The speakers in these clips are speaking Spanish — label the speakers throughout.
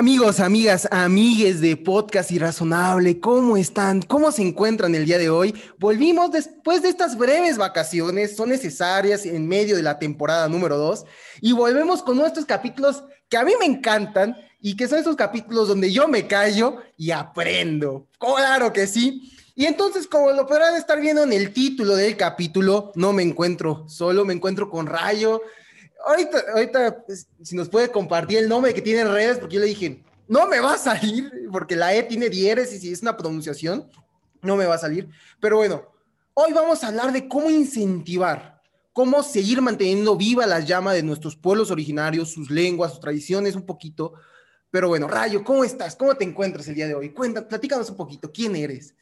Speaker 1: Amigos, amigas, amigues de Podcast Irrazonable, ¿cómo están? ¿Cómo se encuentran el día de hoy? Volvimos después de estas breves vacaciones, son necesarias en medio de la temporada número 2, y volvemos con nuestros capítulos que a mí me encantan y que son esos capítulos donde yo me callo y aprendo. Claro que sí. Y entonces, como lo podrán estar viendo en el título del capítulo, no me encuentro solo, me encuentro con Rayo, ahorita, ahorita pues, si nos puede compartir el nombre que tiene en redes, porque yo le dije, no me va a salir, porque la E tiene dieres y si es una pronunciación, no me va a salir. Pero bueno, hoy vamos a hablar de cómo incentivar, cómo seguir manteniendo viva la llama de nuestros pueblos originarios, sus lenguas, sus tradiciones, un poquito. Pero bueno, Rayo, ¿cómo estás? ¿Cómo te encuentras el día de hoy? Cuenta, platícanos un poquito, ¿quién eres?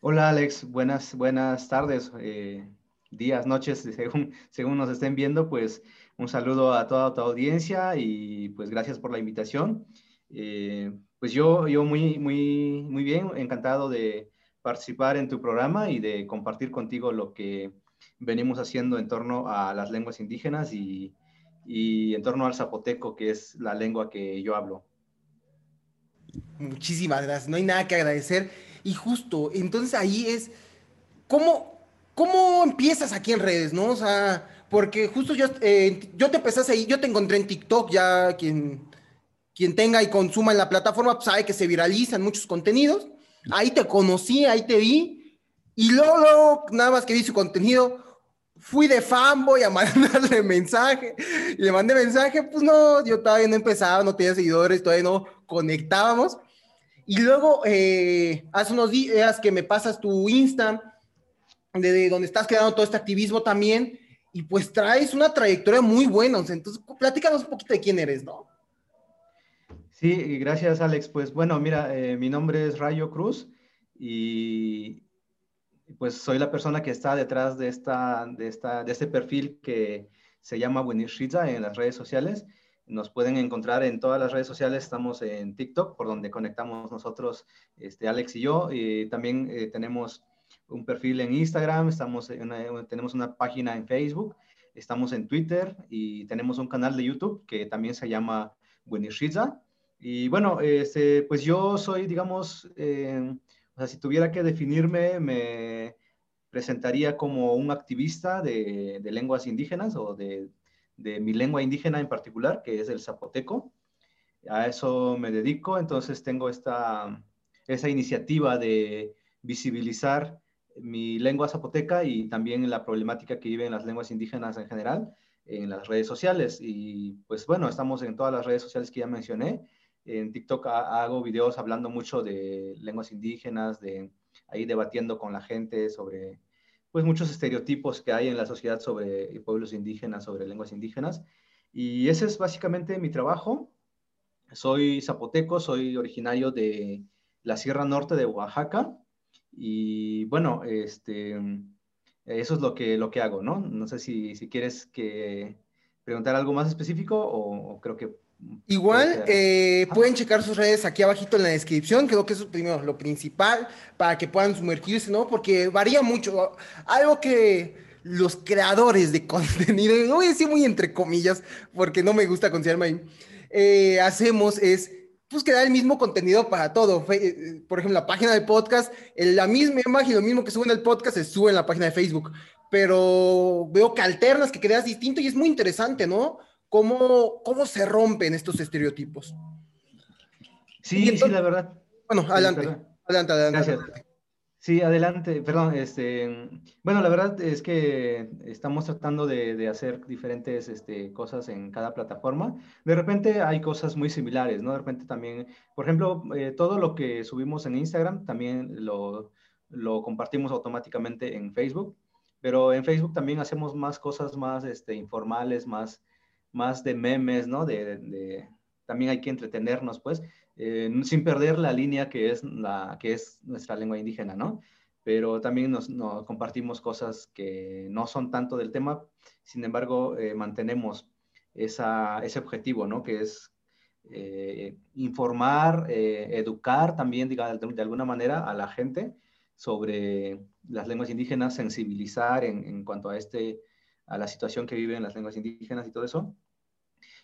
Speaker 2: Hola Alex, buenas, buenas tardes. Eh, días, noches, según, según nos estén viendo, pues un saludo a toda tu audiencia y pues gracias por la invitación. Eh, pues yo, yo muy, muy, muy bien, encantado de participar en tu programa y de compartir contigo lo que venimos haciendo en torno a las lenguas indígenas y, y en torno al zapoteco, que es la lengua que yo hablo.
Speaker 1: Muchísimas gracias, no hay nada que agradecer. Y justo, entonces ahí es, ¿cómo, ¿Cómo empiezas aquí en redes, no? O sea, porque justo yo, eh, yo te empezaste ahí, yo te encontré en TikTok, ya quien, quien tenga y consuma en la plataforma pues, sabe que se viralizan muchos contenidos. Ahí te conocí, ahí te vi. Y luego, nada más que vi su contenido, fui de fanboy a mandarle mensaje. Y le mandé mensaje, pues no, yo todavía no empezaba, no tenía seguidores, todavía no conectábamos. Y luego, eh, hace unos días que me pasas tu Insta de, donde estás creando todo este activismo también, y pues traes una trayectoria muy buena. Entonces, platícanos un poquito de quién eres, ¿no?
Speaker 2: Sí, gracias Alex. Pues bueno, mira, eh, mi nombre es Rayo Cruz y pues soy la persona que está detrás de, esta, de, esta, de este perfil que se llama Winishriza en las redes sociales. Nos pueden encontrar en todas las redes sociales, estamos en TikTok, por donde conectamos nosotros, este, Alex y yo, y también eh, tenemos un perfil en Instagram, estamos tenemos una página en Facebook, estamos en Twitter y tenemos un canal de YouTube que también se llama Buenishiza. Y bueno, este, pues yo soy, digamos, eh, o sea, si tuviera que definirme, me presentaría como un activista de, lenguas indígenas o de, de, mi lengua indígena en particular, que es el zapoteco. A eso me dedico, entonces tengo esta, esa iniciativa de visibilizar mi lengua zapoteca y también la problemática que viven las lenguas indígenas en general en las redes sociales. Y pues bueno, estamos en todas las redes sociales que ya mencioné. En TikTok hago videos hablando mucho de lenguas indígenas, de ahí debatiendo con la gente sobre pues muchos estereotipos que hay en la sociedad sobre pueblos indígenas, sobre lenguas indígenas. Y ese es básicamente mi trabajo. Soy zapoteco, soy originario de la Sierra Norte de Oaxaca y bueno, este, eso es lo que, lo que hago, ¿no? No sé si, si quieres que preguntar algo más específico o, creo que...
Speaker 1: Igual eh, pueden checar sus redes aquí abajito en la descripción, creo que eso es primero lo principal para que puedan sumergirse, ¿no? Porque varía mucho. Algo que los creadores de contenido, no voy a decir muy entre comillas, porque no me gusta considerarme ahí, eh, hacemos es pues que da el mismo contenido para todo. Eh, eh, por ejemplo, la página de podcast, la misma imagen, lo mismo que sube en el podcast, se sube en la página de Facebook. Pero veo que alternas, que creas distinto y es muy interesante, ¿no? Cómo, cómo se rompen estos estereotipos.
Speaker 2: Sí, sí, la verdad.
Speaker 1: Bueno, adelante. adelante, adelante.
Speaker 2: Gracias. Sí, adelante, perdón. Este, bueno, la verdad es que estamos tratando de, hacer diferentes este, cosas en cada plataforma. De repente hay cosas muy similares, ¿no? De repente también, por ejemplo, eh, todo lo que subimos en Instagram también lo, lo, compartimos automáticamente en Facebook, pero en Facebook también hacemos más cosas más este, informales, más, más de memes, ¿no? De, de, también hay que entretenernos, pues. Eh, sin perder la línea que es, la, que es nuestra lengua indígena, ¿no? Pero también nos, compartimos cosas que no son tanto del tema, sin embargo, eh, mantenemos esa, ese objetivo, ¿no? Que es eh, informar, educar también, digamos, de, alguna manera a la gente sobre las lenguas indígenas, sensibilizar en, cuanto a, este, a la situación que viven las lenguas indígenas y todo eso.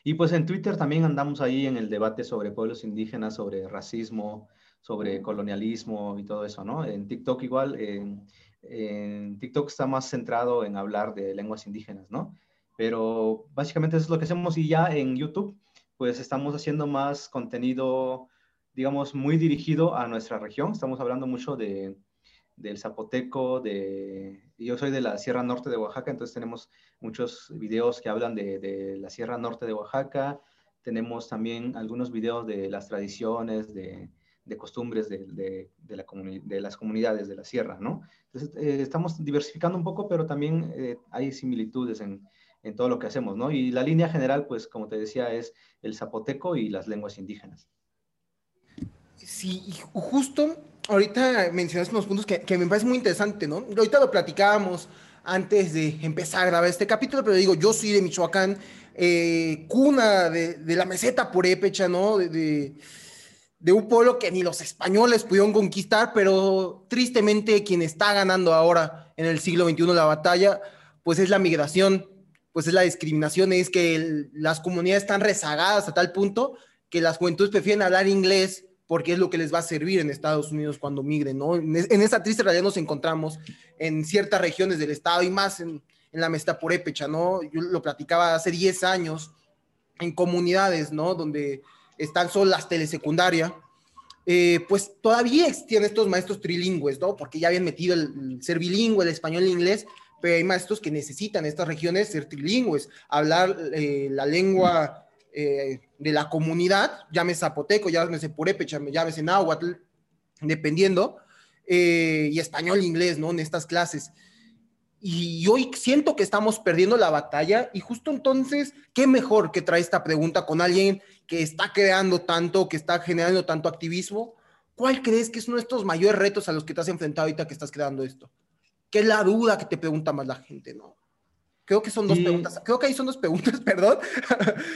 Speaker 2: Y pues en Twitter también andamos ahí en el debate sobre pueblos indígenas, sobre racismo, sobre colonialismo y todo eso, ¿no? En TikTok igual, en, TikTok está más centrado en hablar de lenguas indígenas, ¿no? Pero básicamente eso es lo que hacemos y ya en YouTube, pues estamos haciendo más contenido, digamos, muy dirigido a nuestra región. Estamos hablando mucho de, del zapoteco, de... Yo soy de la Sierra Norte de Oaxaca, entonces tenemos muchos videos que hablan de, de la Sierra Norte de Oaxaca. Tenemos también algunos videos de las tradiciones, de, de costumbres de, de, de, las comunidades de la sierra, ¿no? Entonces, eh, estamos diversificando un poco, pero también eh, hay similitudes en, en, todo lo que hacemos, ¿no? Y la línea general, pues, como te decía, es el zapoteco y las lenguas indígenas.
Speaker 1: Sí, justo ahorita mencionaste unos puntos que, que me parece muy interesante, ¿no? Ahorita lo platicábamos antes de empezar a grabar este capítulo, pero digo, yo soy de Michoacán, eh, cuna de, de, la meseta purépecha, ¿no? de de un pueblo que ni los españoles pudieron conquistar, pero tristemente quien está ganando ahora en el siglo XXI la batalla, pues es la migración, pues es la discriminación, es que las comunidades están rezagadas a tal punto que las juventudes prefieren hablar inglés porque es lo que les va a servir en Estados Unidos cuando migren, ¿no? En, esta triste realidad nos encontramos en ciertas regiones del estado y más en, en la Mesta Purépecha, ¿no? Yo lo platicaba hace 10 años en comunidades, ¿no? Donde están solo las telesecundaria, eh, pues todavía existían estos maestros trilingües, ¿no? Porque ya habían metido el, ser bilingüe, el español el inglés, pero hay maestros que necesitan estas regiones ser trilingües, hablar eh, la lengua eh, de la comunidad, llámese zapoteco, llámese purépecha, llámese náhuatl, dependiendo, y español inglés, ¿no? En estas clases. Y hoy siento que estamos perdiendo la batalla y justo entonces, ¿qué mejor que traer esta pregunta con alguien que está creando tanto, que está generando tanto activismo, ¿cuál crees que es uno de estos mayores retos a los que te has enfrentado ahorita que estás creando esto? ¿Qué es la duda que te pregunta más la gente, no? Creo que son dos preguntas. Creo que ahí son dos preguntas, perdón.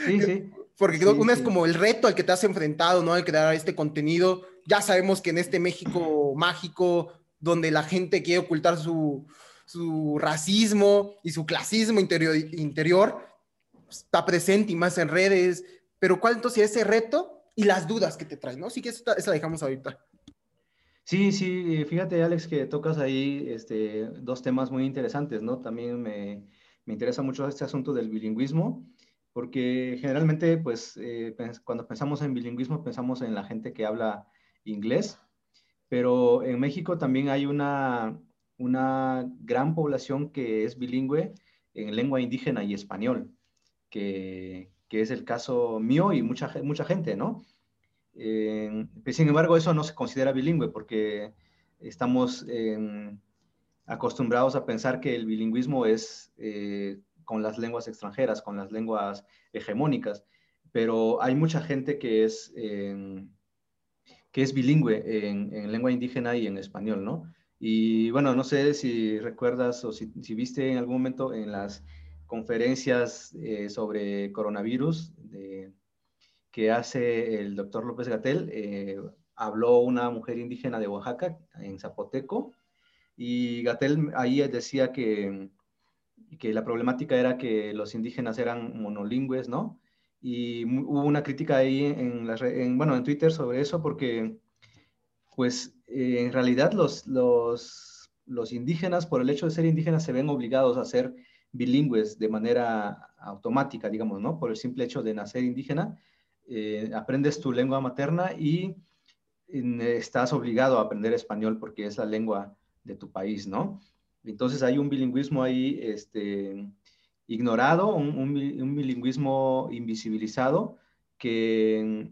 Speaker 1: Sí, sí. Porque creo que una es como el reto al que te has enfrentado, ¿no? Al crear este contenido. Ya sabemos que en este México mágico, donde la gente quiere ocultar su, su racismo y su clasismo interior, interior, está presente y más en redes, pero ¿cuál entonces es ese reto y las dudas que te trae, ¿no? Sí que esa, la dejamos ahorita.
Speaker 2: Sí, sí, fíjate Alex que tocas ahí este, dos temas muy interesantes, ¿no? También me, me interesa mucho este asunto del bilingüismo, porque generalmente, pues, eh, cuando pensamos en bilingüismo, pensamos en la gente que habla inglés, pero en México también hay una, una gran población que es bilingüe en lengua indígena y español, que, que es el caso mío y mucha, mucha gente, ¿no? Eh, sin embargo, eso no se considera bilingüe porque estamos em, acostumbrados a pensar que el bilingüismo es eh, con las lenguas extranjeras, con las lenguas hegemónicas, pero hay mucha gente que es, que es bilingüe en, en, lengua indígena y en español, ¿no? Y bueno, no sé si recuerdas o si, si viste en algún momento en las conferencias eh, sobre coronavirus que hace el doctor López Gatel. Eh, habló una mujer indígena de Oaxaca, en Zapoteco, y Gatel ahí decía que, que la problemática era que los indígenas eran monolingües, ¿no? Y hubo una crítica ahí en, en, bueno, en Twitter sobre eso porque, pues, eh, en realidad los, los, los indígenas, por el hecho de ser indígenas, se ven obligados a ser bilingües de manera automática, digamos, ¿no? Por el simple hecho de nacer indígena, eh, aprendes tu lengua materna y estás obligado a aprender español porque es la lengua de tu país, ¿no? Entonces hay un bilingüismo ahí este, ignorado, un, bilingüismo invisibilizado que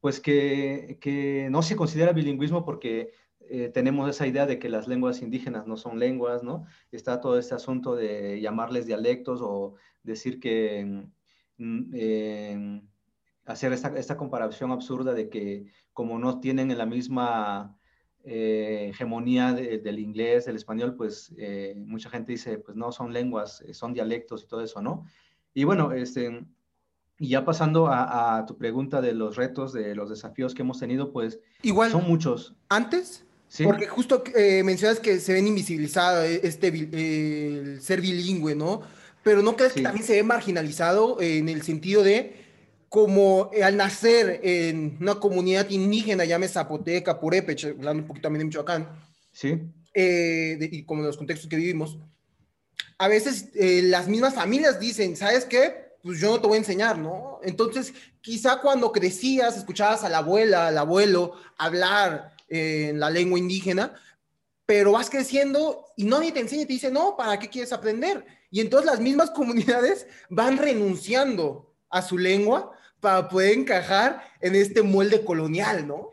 Speaker 2: pues que, que, no se considera bilingüismo porque eh, tenemos esa idea de que las lenguas indígenas no son lenguas, ¿no? Está todo este asunto de llamarles dialectos o decir que, mm, hacer esta, comparación absurda de que como no tienen la misma eh, hegemonía del inglés, del español, pues eh, mucha gente dice, pues no, son lenguas, son dialectos y todo eso, ¿no? Y bueno, este, y ya pasando a, tu pregunta de los retos, de los desafíos que hemos tenido, pues
Speaker 1: Igual, son muchos. Antes porque justo eh, mencionas que se ven invisibilizados eh, este, el ser bilingüe, ¿no? pero ¿no crees que también se ve marginalizado en el sentido de como al nacer en una comunidad indígena, llame Zapoteca, Purépecha, hablando un poquito también de Michoacán,
Speaker 2: sí.
Speaker 1: Eh, y como en los contextos que vivimos, a veces eh, las mismas familias dicen, ¿sabes qué? Pues yo no te voy a enseñar, ¿no? Entonces, quizá cuando crecías, escuchabas a la abuela, al abuelo hablar en la lengua indígena, pero vas creciendo y nadie te enseña y te dice, no, ¿para qué quieres aprender? Y entonces las mismas comunidades van renunciando a su lengua para poder encajar en este molde colonial, ¿no?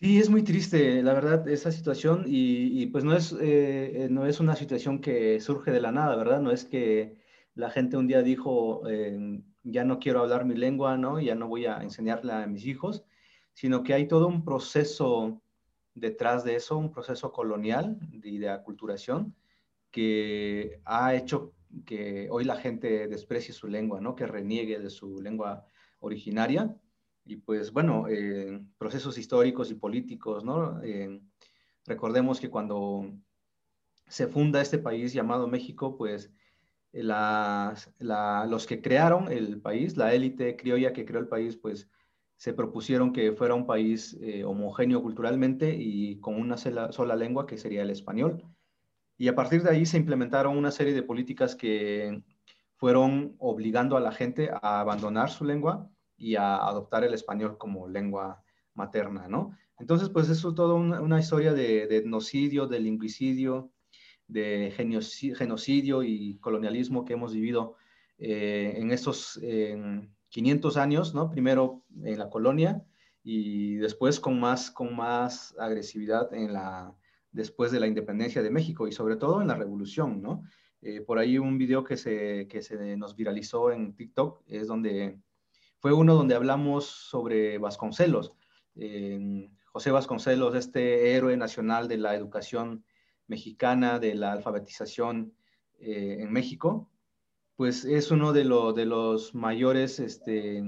Speaker 2: Sí, es muy triste, la verdad, esa situación y, pues no es, eh, eh, no es una situación que surge de la nada, ¿verdad? No es que la gente un día dijo, eh, ya no quiero hablar mi lengua, ¿no? Ya no voy a enseñarla a mis hijos, sino que hay todo un proceso detrás de eso, un proceso colonial y de aculturación que ha hecho que hoy la gente desprecie su lengua, ¿no? Que reniegue de su lengua originaria y pues bueno, eh, procesos históricos y políticos, ¿no? Eh, recordemos que cuando se funda este país llamado México, pues los que crearon el país, la élite criolla que creó el país, pues se propusieron que fuera un país eh, homogéneo culturalmente y con una sola, lengua que sería el español. Y a partir de ahí se implementaron una serie de políticas que fueron obligando a la gente a abandonar su lengua y a adoptar el español como lengua materna, ¿no? Entonces, pues eso es toda una, historia de, de, etnocidio, de lingüicidio, de genocidio y colonialismo que hemos vivido eh, en estos 500 años, ¿no? Primero en la colonia y después con más, con más agresividad en la, después de la independencia de México y sobre todo en la revolución, ¿no? Eh, por ahí un video que se, que se nos viralizó en TikTok es donde fue uno donde hablamos sobre Vasconcelos. José Vasconcelos, este héroe nacional de la educación mexicana, de la alfabetización eh, en México, pues es uno de, de los mayores este,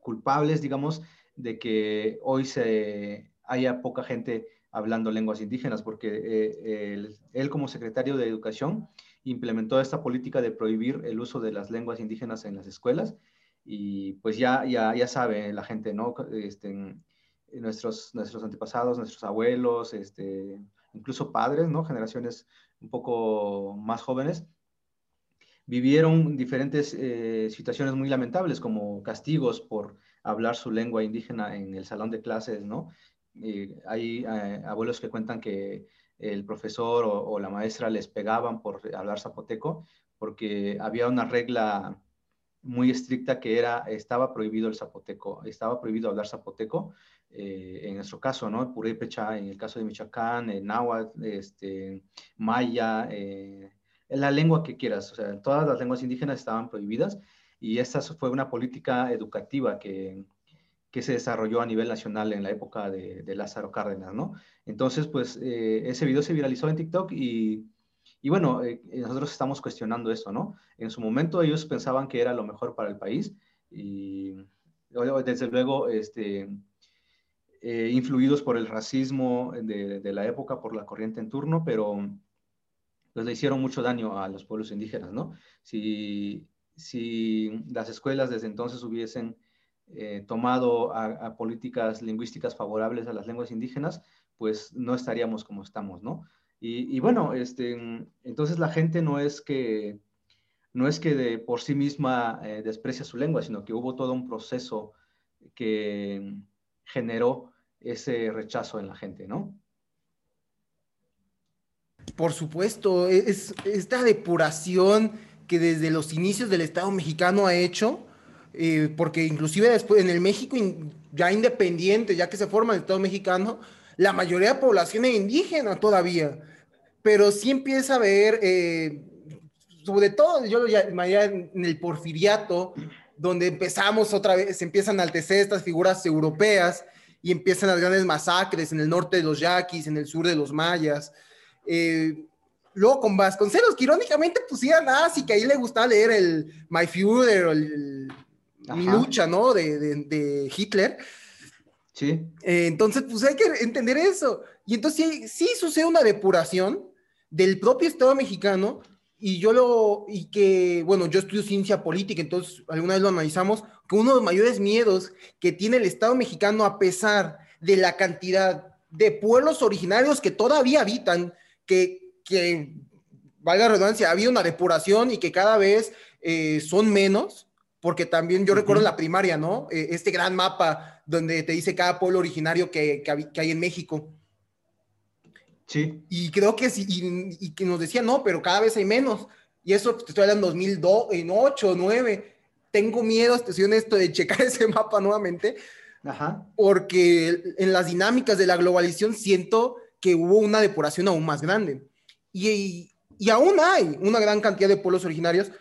Speaker 2: culpables, digamos, de que hoy se haya poca gente hablando lenguas indígenas, porque eh, él, como secretario de Educación implementó esta política de prohibir el uso de las lenguas indígenas en las escuelas y pues ya, ya, ya sabe la gente, ¿no? Este, nuestros, nuestros antepasados, nuestros abuelos, este, incluso padres, ¿no? Generaciones un poco más jóvenes, vivieron diferentes eh, situaciones muy lamentables, como castigos por hablar su lengua indígena en el salón de clases, ¿no? Hay eh, abuelos que cuentan que el profesor o, la maestra les pegaban por hablar zapoteco, porque había una regla muy estricta que era, estaba prohibido el zapoteco, estaba prohibido hablar zapoteco, eh, en nuestro caso, ¿no? Purépecha, en el caso de Michoacán, en náhuatl, este, maya, eh, la lengua que quieras, o sea, todas las lenguas indígenas estaban prohibidas y esta fue una política educativa que, que se desarrolló a nivel nacional en la época de, Lázaro Cárdenas, ¿no? Entonces, pues, eh, ese video se viralizó en TikTok y y bueno, eh, nosotros estamos cuestionando eso, ¿no? En su momento ellos pensaban que era lo mejor para el país y desde luego, este, eh, influidos por el racismo de, de, la época, por la corriente en turno, pero pues le hicieron mucho daño a los pueblos indígenas, ¿no? Si, si las escuelas desde entonces hubiesen tomado a, políticas lingüísticas favorables a las lenguas indígenas, pues no estaríamos como estamos, ¿no? Y, bueno, este, entonces la gente no es que, no es que de por sí misma eh, desprecia su lengua, sino que hubo todo un proceso que generó ese rechazo en la gente, ¿no?
Speaker 1: Por supuesto, es esta depuración que desde los inicios del Estado mexicano ha hecho, eh, porque inclusive después en el México ya independiente, ya que se forma el Estado mexicano, la mayoría de población es indígena todavía pero sí empieza a haber, eh, sobre todo, yo lo llamaría en el porfiriato, donde empezamos otra vez, se empiezan a enaltecer estas figuras europeas y empiezan las grandes masacres en el norte de los yaquis, en el sur de los mayas. Eh, luego con Vasconcelos, que irónicamente pusieran así que ahí le gustaba leer el My Führer o el, Mi lucha, ¿no? De, de, Hitler.
Speaker 2: Sí.
Speaker 1: Eh, entonces, pues hay que entender eso. Y entonces sí, sí sucede una depuración, del propio Estado mexicano y yo lo, y que, bueno, yo estudio ciencia política, entonces alguna vez lo analizamos, que uno de los mayores miedos que tiene el Estado mexicano, a pesar de la cantidad de pueblos originarios que todavía habitan, que, que valga la redundancia, ha habido una depuración y que cada vez eh, son menos, porque también yo recuerdo en la primaria, ¿no? Eh, este gran mapa donde te dice cada pueblo originario que, que, hay en México.
Speaker 2: Sí.
Speaker 1: Y creo que sí, y, que nos decía, no, pero cada vez hay menos. Y eso te estoy hablando en 2008, en 2009. Tengo miedo, estoy honesto, de checar ese mapa nuevamente, Ajá. porque en las dinámicas de la globalización siento que hubo una depuración aún más grande. Y, y, aún hay una gran cantidad de pueblos originarios,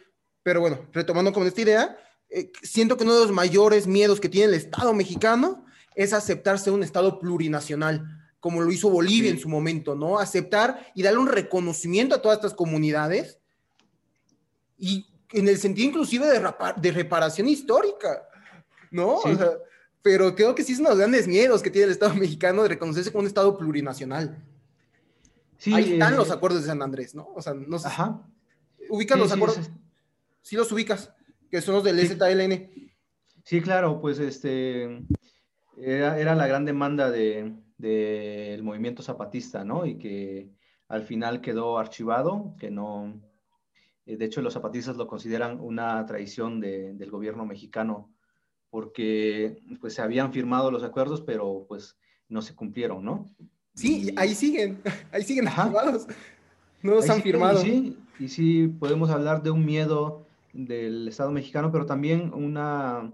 Speaker 1: pero bueno, retomando con esta idea, eh, siento que uno de los mayores miedos que tiene el Estado mexicano es aceptarse un Estado plurinacional, como lo hizo Bolivia en su momento, ¿no? Aceptar y darle un reconocimiento a todas estas comunidades y en el sentido inclusive de, de reparación histórica, ¿no? O sea, pero creo que sí es uno de los grandes miedos que tiene el Estado mexicano de reconocerse como un Estado plurinacional. Sí, Ahí están los eh, acuerdos de San Andrés, ¿no? O sea, no sé. Ajá. Ubican los acuerdos. Sí, los ubicas, que son los del ZLN.
Speaker 2: Sí, claro, pues este era, la gran demanda del de, movimiento zapatista, ¿no? Y que al final quedó archivado, que no. Eh, de hecho, los zapatistas lo consideran una traición del gobierno mexicano porque pues se habían firmado los acuerdos, pero pues no se cumplieron, ¿no?
Speaker 1: Sí, ahí siguen, ahí siguen firmados, no los han firmado.
Speaker 2: Y sí, y sí, podemos hablar de un miedo del Estado mexicano, pero también una,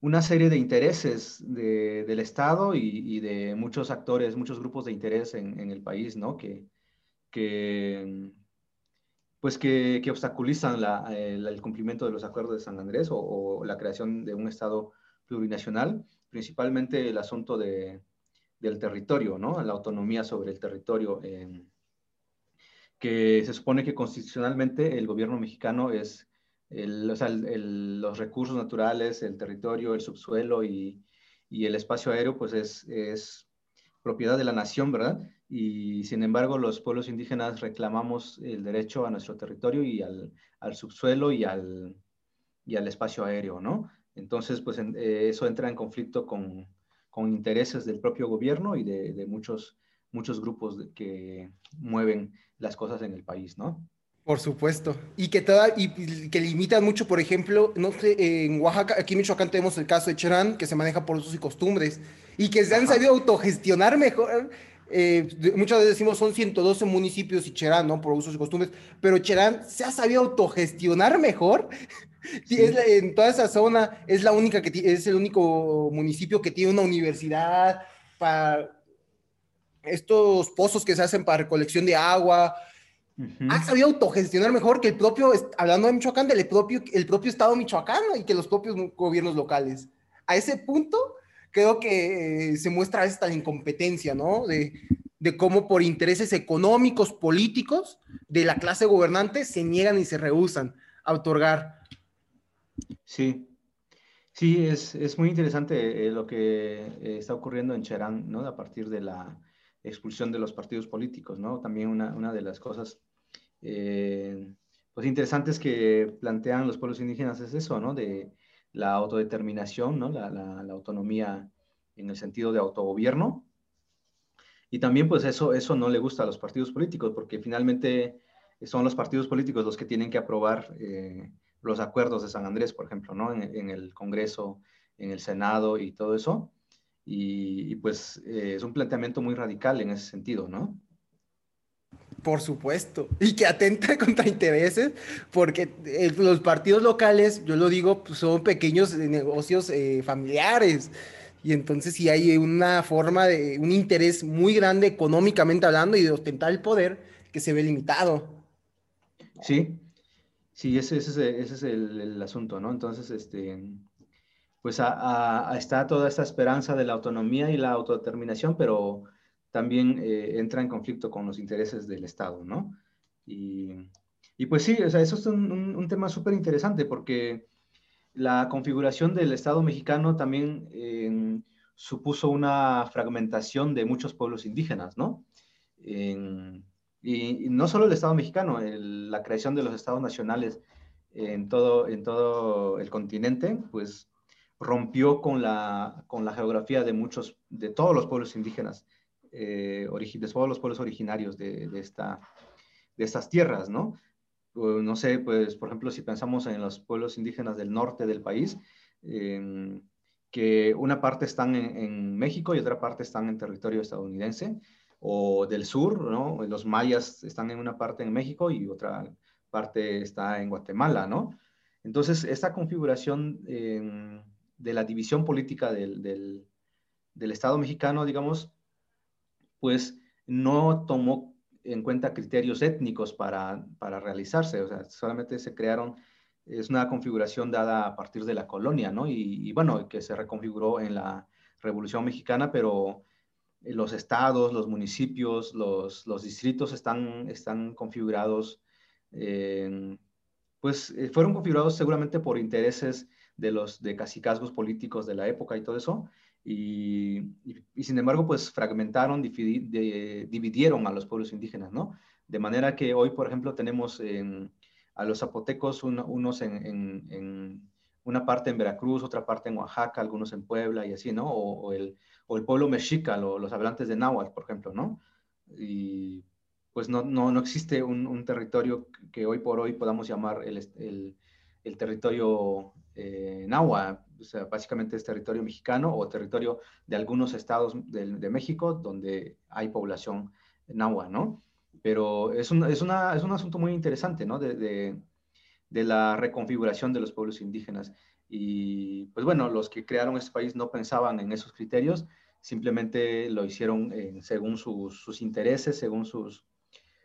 Speaker 2: una serie de intereses del Estado y, de muchos actores, muchos grupos de interés en, el país, ¿no? Que, que pues que, obstaculizan el, cumplimiento de los acuerdos de San Andrés o, la creación de un Estado plurinacional, principalmente el asunto de, del territorio, ¿no? La autonomía sobre el territorio, que se supone que constitucionalmente el gobierno mexicano es, los recursos naturales, el territorio, el subsuelo y, el espacio aéreo, pues es, propiedad de la nación, ¿verdad? y sin embargo los pueblos indígenas reclamamos el derecho a nuestro territorio y al, subsuelo y al, espacio aéreo, ¿no? Entonces, pues eh, eso entra en conflicto con, intereses del propio gobierno y de muchos, muchos grupos que mueven las cosas en el país, ¿no?
Speaker 1: Por supuesto. Y que, toda, y, que limitan mucho, por ejemplo, no sé, en Oaxaca, aquí en Michoacán tenemos el caso de Cherán, que se maneja por usos y costumbres, y que se han sabido autogestionar mejor eh, muchas veces decimos son 112 municipios y Cherán, ¿no? Por usos y costumbres, pero Cherán se ha sabido autogestionar mejor. en toda esa zona es la única que es el único municipio que tiene una universidad para estos pozos que se hacen para recolección de agua. Ha sabido autogestionar mejor que el propio, hablando de Michoacán, del propio, el propio Estado michoacano y que los propios gobiernos locales. A ese punto, creo que eh, se muestra esta incompetencia, ¿no? De, de cómo por intereses económicos, políticos de la clase gobernante se niegan y se rehusan a otorgar.
Speaker 2: Sí, sí, es, es muy interesante eh, lo que eh, está ocurriendo en Cherán, ¿no? A partir de la expulsión de los partidos políticos, ¿no? También una, de las cosas pues interesantes que plantean los pueblos indígenas es eso, ¿no? De, la autodeterminación, ¿no? la, la, autonomía en el sentido de autogobierno. Y también pues eso, eso no le gusta a los partidos políticos, porque finalmente son los partidos políticos los que tienen que aprobar eh, los acuerdos de San Andrés, por ejemplo, ¿no? en, el Congreso, en el Senado y todo eso. Y, pues eh, es un planteamiento muy radical en ese sentido, ¿no?
Speaker 1: Por supuesto, y que atenta contra intereses, porque eh, los partidos locales, yo lo digo, pues, son pequeños negocios eh, familiares, y entonces si hay una forma de, un interés muy grande económicamente hablando y de ostentar el poder que se ve limitado.
Speaker 2: Sí, sí, ese, ese, ese es el, asunto, ¿no? Entonces, este, pues está toda esta esperanza de la autonomía y la autodeterminación, pero también eh, entra en conflicto con los intereses del Estado, ¿no? Y, y pues sí, o sea, eso es un, un, tema súper interesante porque la configuración del Estado mexicano también eh, supuso una fragmentación de muchos pueblos indígenas, ¿no? En, Y, no solo el Estado mexicano, la creación de los estados nacionales en todo, en todo el continente, pues rompió con la, con la geografía de muchos, de todos los pueblos indígenas, eh, de todos los pueblos originarios de, de, esta, de estas tierras, ¿no? no sé, pues, por ejemplo, si pensamos en los pueblos indígenas del norte del país, que una parte están en, México y otra parte están en territorio estadounidense, o del sur, ¿no? Los mayas están en una parte en México y otra parte está en Guatemala, ¿no? Entonces, esta configuración de la división política del, del, Estado mexicano, digamos, pues no tomó en cuenta criterios étnicos para, para, realizarse, o sea, solamente se crearon, es una configuración dada a partir de la colonia, ¿no? Y, bueno, que se reconfiguró en la Revolución Mexicana, pero los estados, los municipios, los, los distritos están, están configurados, pues eh, fueron configurados seguramente por intereses de los de cacicazgos políticos de la época y todo eso, y, y, sin embargo, pues fragmentaron, dividieron a los pueblos indígenas, ¿no? De manera que hoy, por ejemplo, tenemos a los zapotecos unos en, en, una parte en Veracruz, otra parte en Oaxaca, algunos en Puebla y así, ¿no? O, el, o el, pueblo mexica, los hablantes de náhuatl, por ejemplo, ¿no? Y pues no, no, no existe un, un, territorio que hoy por hoy podamos llamar el, el, el territorio eh, náhuatl, o sea, básicamente es territorio mexicano o territorio de algunos estados de, México donde hay población náhuatl, ¿no? Pero es un, es, una, es un asunto muy interesante, ¿no? De, de, de, la reconfiguración de los pueblos indígenas. Y pues bueno, los que crearon este país no pensaban en esos criterios, simplemente lo hicieron según sus, sus, intereses, según, sus,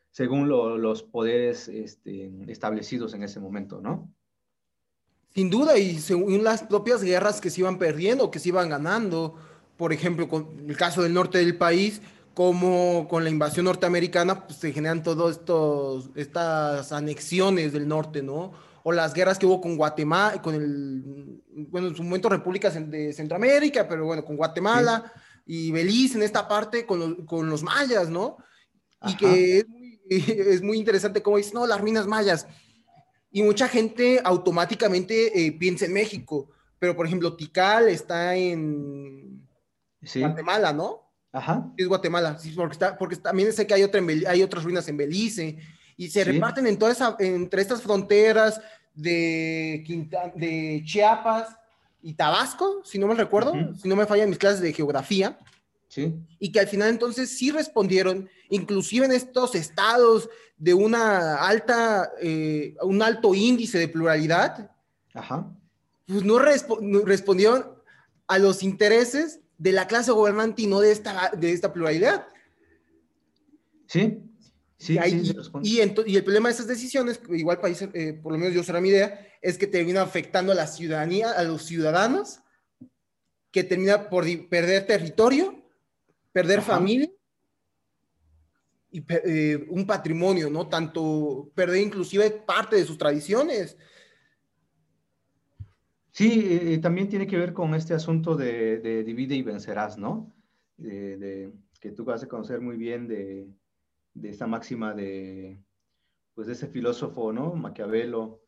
Speaker 2: según los poderes este, establecidos en ese momento, ¿no?
Speaker 1: Sin duda, y según las propias guerras que se iban perdiendo, que se iban ganando, por ejemplo, con el caso del norte del país, como con la invasión norteamericana, pues se generan todas estas anexiones del norte, ¿no? O las guerras que hubo con Guatemala, con el, bueno, en su momento repúblicas de Centroamérica, pero bueno, con Guatemala y Belice en esta parte, con, con los mayas, ¿no? Y que es muy, es muy interesante como dicen, no, las ruinas mayas y mucha gente automáticamente eh, piensa en México, pero por ejemplo, Tikal está en Guatemala, ¿no?
Speaker 2: Ajá.
Speaker 1: Es Guatemala, sí, porque, está, porque también sé que hay, otra hay otras ruinas en Belice y se reparten en toda esa, entre estas fronteras de, de Chiapas y Tabasco, si no me recuerdo, si no me fallan mis clases de geografía.
Speaker 2: Sí.
Speaker 1: Y que al final entonces sí respondieron, inclusive en estos estados de una alta, eh, un alto índice de pluralidad, pues no, respondieron a los intereses de la clase gobernante y no de esta, de esta pluralidad.
Speaker 2: Sí, sí,
Speaker 1: y, y, el problema de esas decisiones, igual país, eh, por lo menos yo será mi idea, es que termina afectando a la ciudadanía, a los ciudadanos, que termina por perder territorio, perder familia y eh, un patrimonio, ¿no? Tanto perder inclusive parte de sus tradiciones.
Speaker 2: Sí, eh, también tiene que ver con este asunto de, divide y vencerás, ¿no? De, que tú vas a conocer muy bien de, de esta máxima de, pues, de ese filósofo, ¿no? Maquiavelo.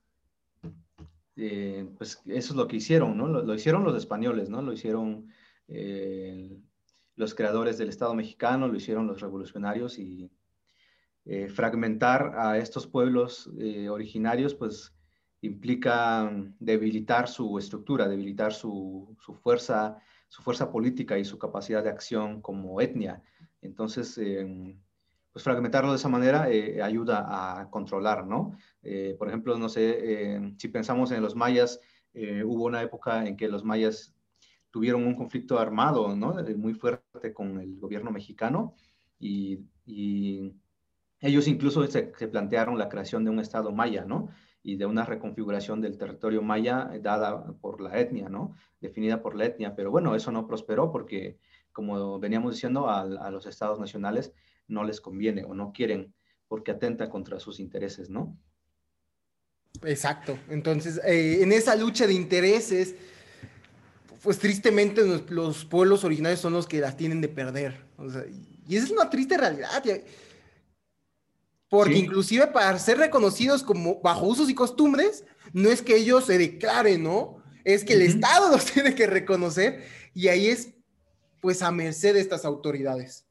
Speaker 2: Eh, pues eso es lo que hicieron, ¿no? Lo, hicieron los españoles, ¿no? Lo hicieron los creadores del Estado mexicano, lo hicieron los revolucionarios y eh, fragmentar a estos pueblos eh, originarios, pues implica debilitar su estructura, debilitar su, fuerza, su fuerza política y su capacidad de acción como etnia. Entonces, em, pues fragmentarlo de esa manera eh, ayuda a controlar, ¿no? por ejemplo, no sé, si pensamos en los mayas, hubo una época en que los mayas tuvieron un conflicto armado, ¿no? Muy fuerte con el gobierno mexicano y, ellos incluso se, plantearon la creación de un Estado maya, ¿no? Y de una reconfiguración del territorio maya dada por la etnia, ¿no? Definida por la etnia. Pero bueno, eso no prosperó porque, como veníamos diciendo, a, los estados nacionales no les conviene o no quieren porque atenta contra sus intereses, ¿no?
Speaker 1: Exacto. Entonces, eh, en esa lucha de intereses, pues tristemente los, pueblos originarios son los que las tienen de perder. y esa es una triste realidad. Porque inclusive para ser reconocidos como bajo usos y costumbres, no es que ellos se declaren, ¿no? Es que el Estado los tiene que reconocer y ahí es pues a merced de estas autoridades.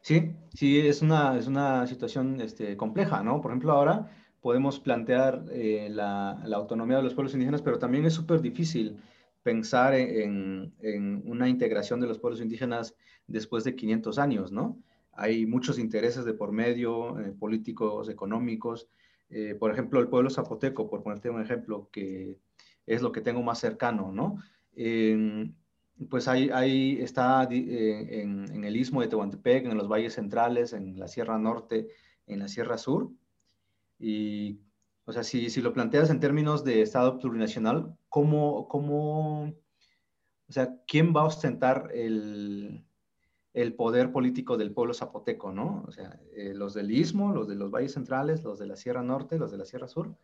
Speaker 2: Sí, sí, es una, es una situación este, compleja, ¿no? Por ejemplo, ahora podemos plantear eh, la, la, autonomía de los pueblos indígenas, pero también es súper difícil pensar en, en, una integración de los pueblos indígenas después de 500 años, ¿no? Hay muchos intereses de por medio, eh, políticos, económicos. Eh, por ejemplo, el pueblo zapoteco, por ponerte un ejemplo, que es lo que tengo más cercano, ¿no? pues ahí, ahí está eh, en, en, el istmo de Tehuantepec, en los valles centrales, en la Sierra Norte, en la Sierra Sur. Y, o sea, si, si lo planteas en términos de Estado plurinacional, ¿cómo, o sea, quién va a ostentar el, el poder político del pueblo zapoteco, ¿no? O sea, eh, los del Istmo, los de los valles centrales, los de la Sierra Norte, los de la Sierra Sur.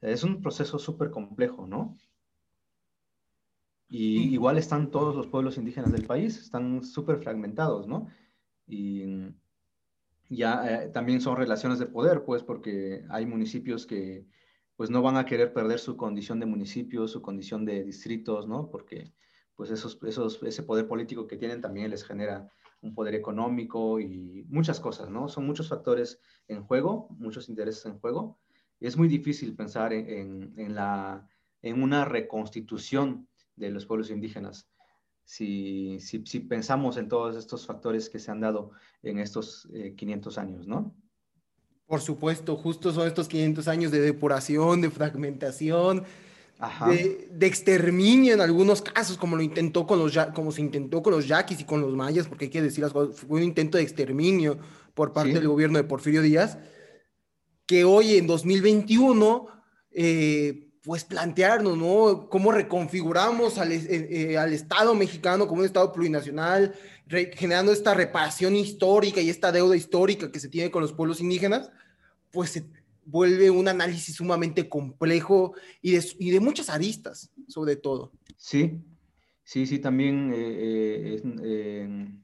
Speaker 2: Es un proceso súper complejo, ¿no? Y igual están todos los pueblos indígenas del país, están súper fragmentados, ¿no? Y ya eh, también son relaciones de poder, pues, porque hay municipios que pues no van a querer perder su condición de municipio, su condición de distritos, ¿no? Porque pues esos, esos, ese poder político que tienen también les genera un poder económico y muchas cosas, ¿no? Son muchos factores en juego, muchos intereses en juego. Y es muy difícil pensar en, en, la, en una reconstitución de los pueblos indígenas si, si, pensamos en todos estos factores que se han dado en estos 500 eh, años, ¿no?
Speaker 1: Por supuesto, justo son estos 500 años de depuración, de fragmentación, de, exterminio en algunos casos, como lo intentó con los como se intentó con los yaquis y con los mayas, porque hay que decir las cosas, fue un intento de exterminio por parte del gobierno de Porfirio Díaz, que hoy en 2021, eh, pues plantearnos, ¿no? Cómo reconfiguramos al, eh, eh, al, Estado mexicano como un Estado plurinacional, generando esta reparación histórica y esta deuda histórica que se tiene con los pueblos indígenas, pues se vuelve un análisis sumamente complejo y de, y de muchas aristas, sobre todo.
Speaker 2: Sí, sí, sí, también eh, es,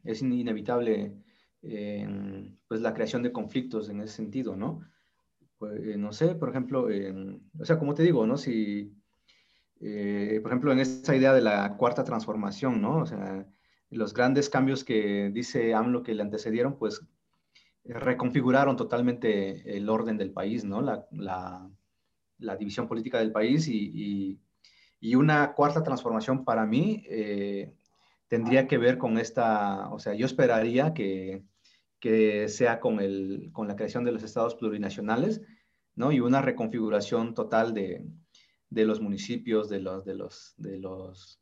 Speaker 2: es, inevitable pues la creación de conflictos en ese sentido, ¿no? Pues, no sé, por ejemplo, o sea, como te digo, ¿no? Si, por ejemplo, en esta idea de la cuarta transformación, ¿no? O sea, los grandes cambios que dice AMLO que le antecedieron, pues reconfiguraron totalmente el orden del país, ¿no? La, la, división política del país y, y, una cuarta transformación para mí eh, tendría que ver con esta, o sea, yo esperaría que, que sea con, el, con la creación de los estados plurinacionales, ¿no? Y una reconfiguración total de, de los municipios, de los, de los, de los,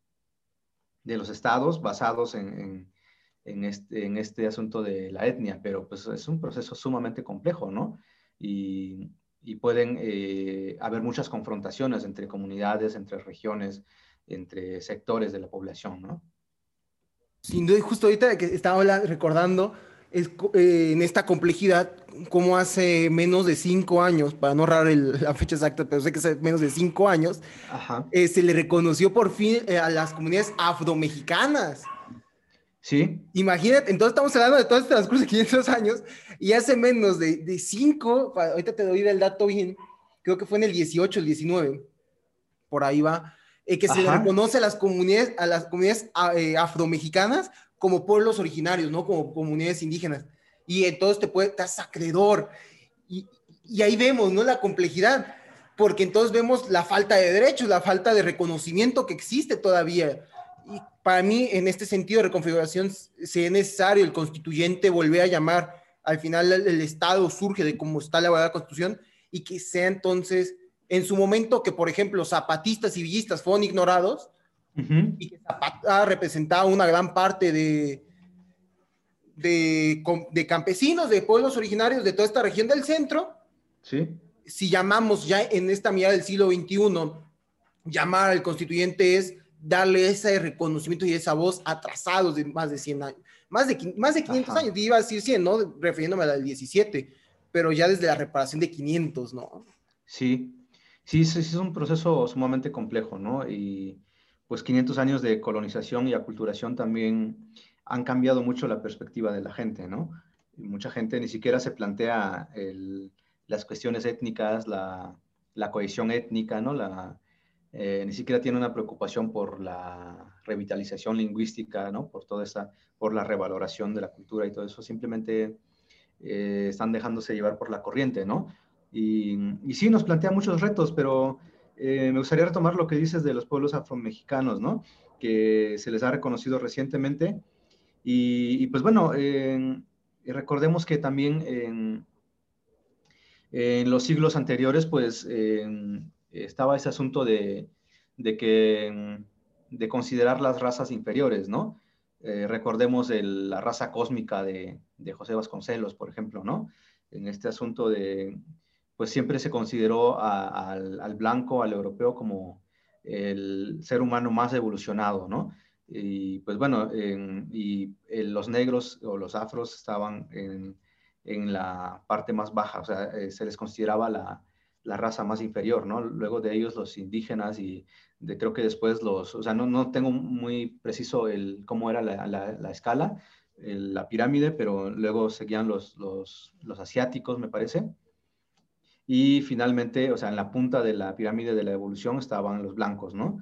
Speaker 2: de los estados basados en en este, en este asunto de la etnia, pero pues es un proceso sumamente complejo, ¿no? Y, y pueden eh, haber muchas confrontaciones entre comunidades, entre regiones, entre sectores de la población, ¿no?
Speaker 1: Sin duda, justo ahorita que estaba recordando, es, eh, en esta complejidad, como hace menos de cinco años, para no ahorrar la fecha exacta, pero sé que hace menos de cinco años, eh, se le reconoció por fin a las comunidades afromexicanas.
Speaker 2: Sí.
Speaker 1: Imagínate, entonces estamos hablando de todo este transcurso de 500 años y hace menos de, de 5, ahorita te doy el dato bien, creo que fue en el 18, el 19, por ahí va, eh, que se le reconoce a las comunidades, a las comunidades eh, afromexicanas como pueblos originarios, ¿no? Como comunidades indígenas. Y entonces te puede, estás acreedor. Y, ahí vemos, ¿no? La complejidad, porque entonces vemos la falta de derechos, la falta de reconocimiento que existe todavía y para mí, en este sentido de reconfiguración, si es necesario el constituyente volver a llamar, al final el, Estado surge de cómo está la constitución y que sea entonces, en su momento, que por ejemplo zapatistas y villistas fueron ignorados y que Zapata representaba una gran parte de, de, de, campesinos, de pueblos originarios de toda esta región del centro.
Speaker 2: Sí.
Speaker 1: Si llamamos ya en esta mirada del siglo XXI, llamar al constituyente es darle ese reconocimiento y esa voz atrasados de más de 100 años, más de, más de 500 años, iba a decir 100, ¿no? Refiriéndome a la del 17, pero ya desde la reparación de 500, ¿no?
Speaker 2: Sí, sí, sí, es un proceso sumamente complejo, ¿no? Y pues 500 años de colonización y aculturación también han cambiado mucho la perspectiva de la gente, ¿no? mucha gente ni siquiera se plantea las cuestiones étnicas, la, la, cohesión étnica, ¿no? La, eh, ni siquiera tiene una preocupación por la revitalización lingüística, ¿no? Por toda esa, por la revaloración de la cultura y todo eso, simplemente eh, están dejándose llevar por la corriente, ¿no? Y, y sí, nos plantea muchos retos, pero eh, me gustaría retomar lo que dices de los pueblos afromexicanos, ¿no? Que se les ha reconocido recientemente. Y, pues bueno, recordemos que también en, en, los siglos anteriores, pues estaba ese asunto de, de, que, de considerar las razas inferiores, ¿no? Eh, recordemos la raza cósmica de, de, José Vasconcelos, por ejemplo, ¿no? En este asunto de, pues siempre se consideró al, al, blanco, al europeo, como el ser humano más evolucionado, ¿no? Y pues bueno, y los negros o los afros estaban en, en la parte más baja, o sea, eh, se les consideraba la, la raza más inferior, ¿no? Luego de ellos los indígenas y de, creo que después los, o sea, no, no tengo muy preciso el, cómo era la, la, escala, la pirámide, pero luego seguían los, los, los, asiáticos, me parece. Y finalmente, o sea, en la punta de la pirámide de la evolución estaban los blancos, ¿no?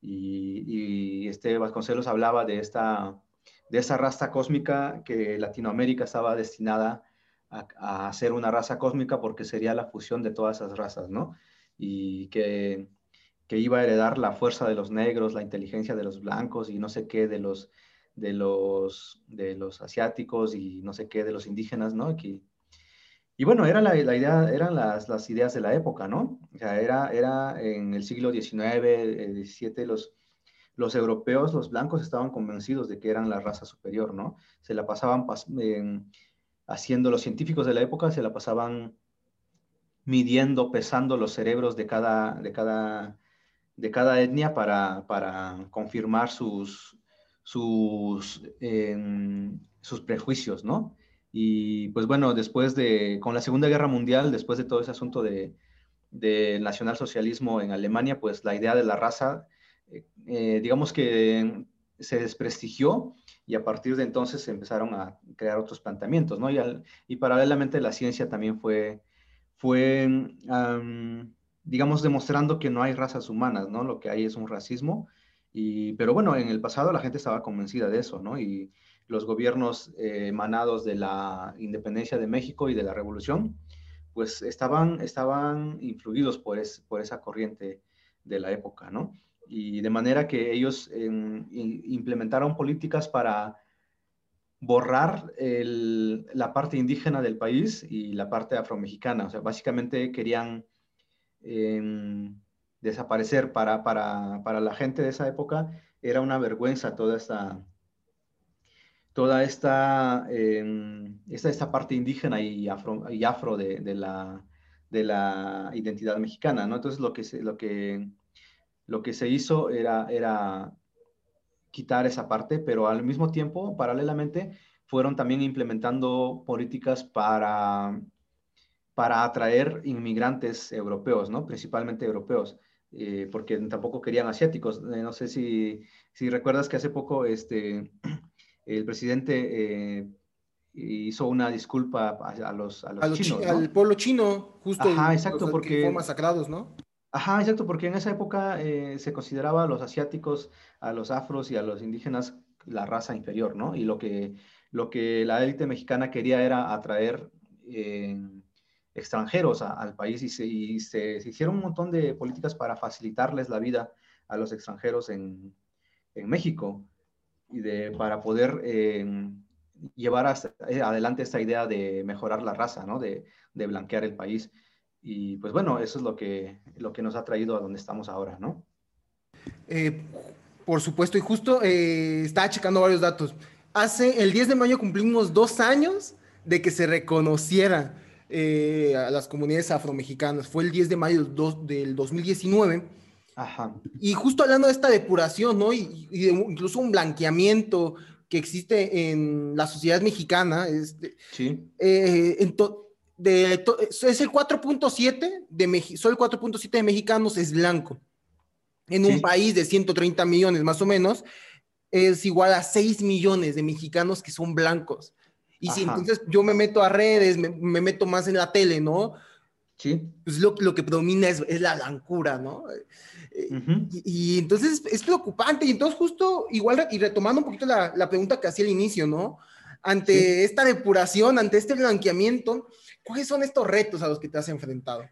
Speaker 2: Y, y este Vasconcelos hablaba de esta, de esa raza cósmica que Latinoamérica estaba destinada a, ser una raza cósmica porque sería la fusión de todas esas razas, ¿no? Y que, que, iba a heredar la fuerza de los negros, la inteligencia de los blancos y no sé qué de los, de los, de los asiáticos y no sé qué de los indígenas, ¿no? Y bueno, era la, idea, eran las, ideas de la época, ¿no? O sea, era, era en el siglo XIX, XVII, los, los europeos, los blancos, estaban convencidos de que eran la raza superior, ¿no? Se la pasaban en, haciendo, los científicos de la época se la pasaban midiendo, pesando los cerebros de cada, de cada, de cada etnia para, para confirmar sus, sus, sus prejuicios, ¿no? Y pues bueno, después de, con la Segunda Guerra Mundial, después de todo ese asunto de, del nacionalsocialismo en Alemania, pues la idea de la raza, eh, eh, digamos que se desprestigió y a partir de entonces se empezaron a crear otros planteamientos, ¿no? Y, y paralelamente la ciencia también fue, fue digamos, demostrando que no hay razas humanas, ¿no? Lo que hay es un racismo. Y, pero bueno, en el pasado la gente estaba convencida de eso, ¿no? Y los gobiernos eh, emanados de la independencia de México y de la revolución, pues estaban, estaban influidos por, por esa corriente de la época, ¿no? y de manera que ellos implementaron políticas para borrar la parte indígena del país y la parte afromexicana. O sea, básicamente querían em, desaparecer para, para, para, la gente de esa época. Era una vergüenza toda esta, toda esta, em, esta, esta, parte indígena y afro, y afro de, de, la, de la identidad mexicana. ¿no? Entonces, lo que, lo que lo que se hizo era, era quitar esa parte, pero al mismo tiempo, paralelamente, fueron también implementando políticas para, para atraer inmigrantes europeos, ¿no? principalmente europeos, eh, porque tampoco querían asiáticos. Eh, no sé si, si, recuerdas que hace poco este, el presidente eh, hizo una disculpa a, los, a los, chinos.
Speaker 1: Al pueblo chino, justo.
Speaker 2: Ajá, exacto, porque...
Speaker 1: Fue masacrados, ¿no?
Speaker 2: Ajá, exacto, porque en esa época eh, se consideraba a los asiáticos, a los afros y a los indígenas la raza inferior, ¿no? Y lo que, lo que la élite mexicana quería era atraer eh, extranjeros al país y, se, se, hicieron un montón de políticas para facilitarles la vida a los extranjeros en, en México y de, para poder eh, llevar adelante esta idea de mejorar la raza, ¿no? De, de blanquear el país. Y pues bueno, eso es lo que, lo que nos ha traído a donde estamos ahora, ¿no?
Speaker 1: Eh, por supuesto, y justo eh, estaba checando varios datos. Hace el 10 de mayo cumplimos dos años de que se reconociera eh, a las comunidades afromexicanas. Fue el 10 de mayo del 2019.
Speaker 2: Ajá.
Speaker 1: Y justo hablando de esta depuración, ¿no? Y, incluso un blanqueamiento que existe en la sociedad mexicana. Este,
Speaker 2: sí.
Speaker 1: entonces es el 4.7 de solo el 4.7 de mexicanos es blanco. En un país de 130 millones más o menos, es igual a 6 millones de mexicanos que son blancos. Y si entonces yo me meto a redes, me, meto más en la tele, ¿no?
Speaker 2: Sí.
Speaker 1: Pues lo, lo que predomina es, es, la blancura, ¿no? Eh, y, entonces es preocupante. Y entonces justo, igual, y retomando un poquito la, la pregunta que hacía al inicio, ¿no? Ante esta depuración, ante este blanqueamiento, ¿cuáles son estos retos a los que te has enfrentado?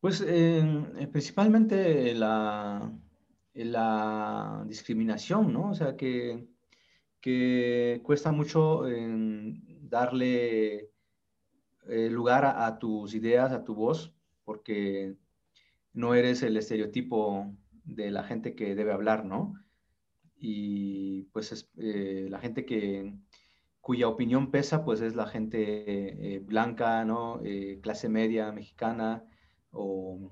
Speaker 2: Pues eh, principalmente la, la discriminación, ¿no? O sea, que, que cuesta mucho darle eh, lugar a, tus ideas, a tu voz, porque no eres el estereotipo de la gente que debe hablar, ¿no? Y pues es, eh, la gente que, cuya opinión pesa, pues es la gente blanca, ¿no? clase media mexicana, o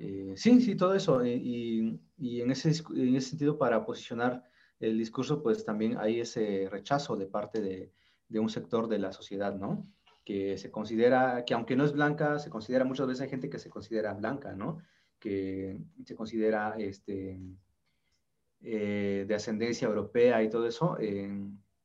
Speaker 2: eh, sí, sí, todo eso. Eh, y, y en, ese, en ese sentido, para posicionar el discurso, pues también hay ese rechazo de parte de, de, un sector de la sociedad, ¿no? Que se considera, que aunque no es blanca, se considera, muchas veces hay gente que se considera blanca, ¿no? Que se considera este, eh, de ascendencia europea y todo eso,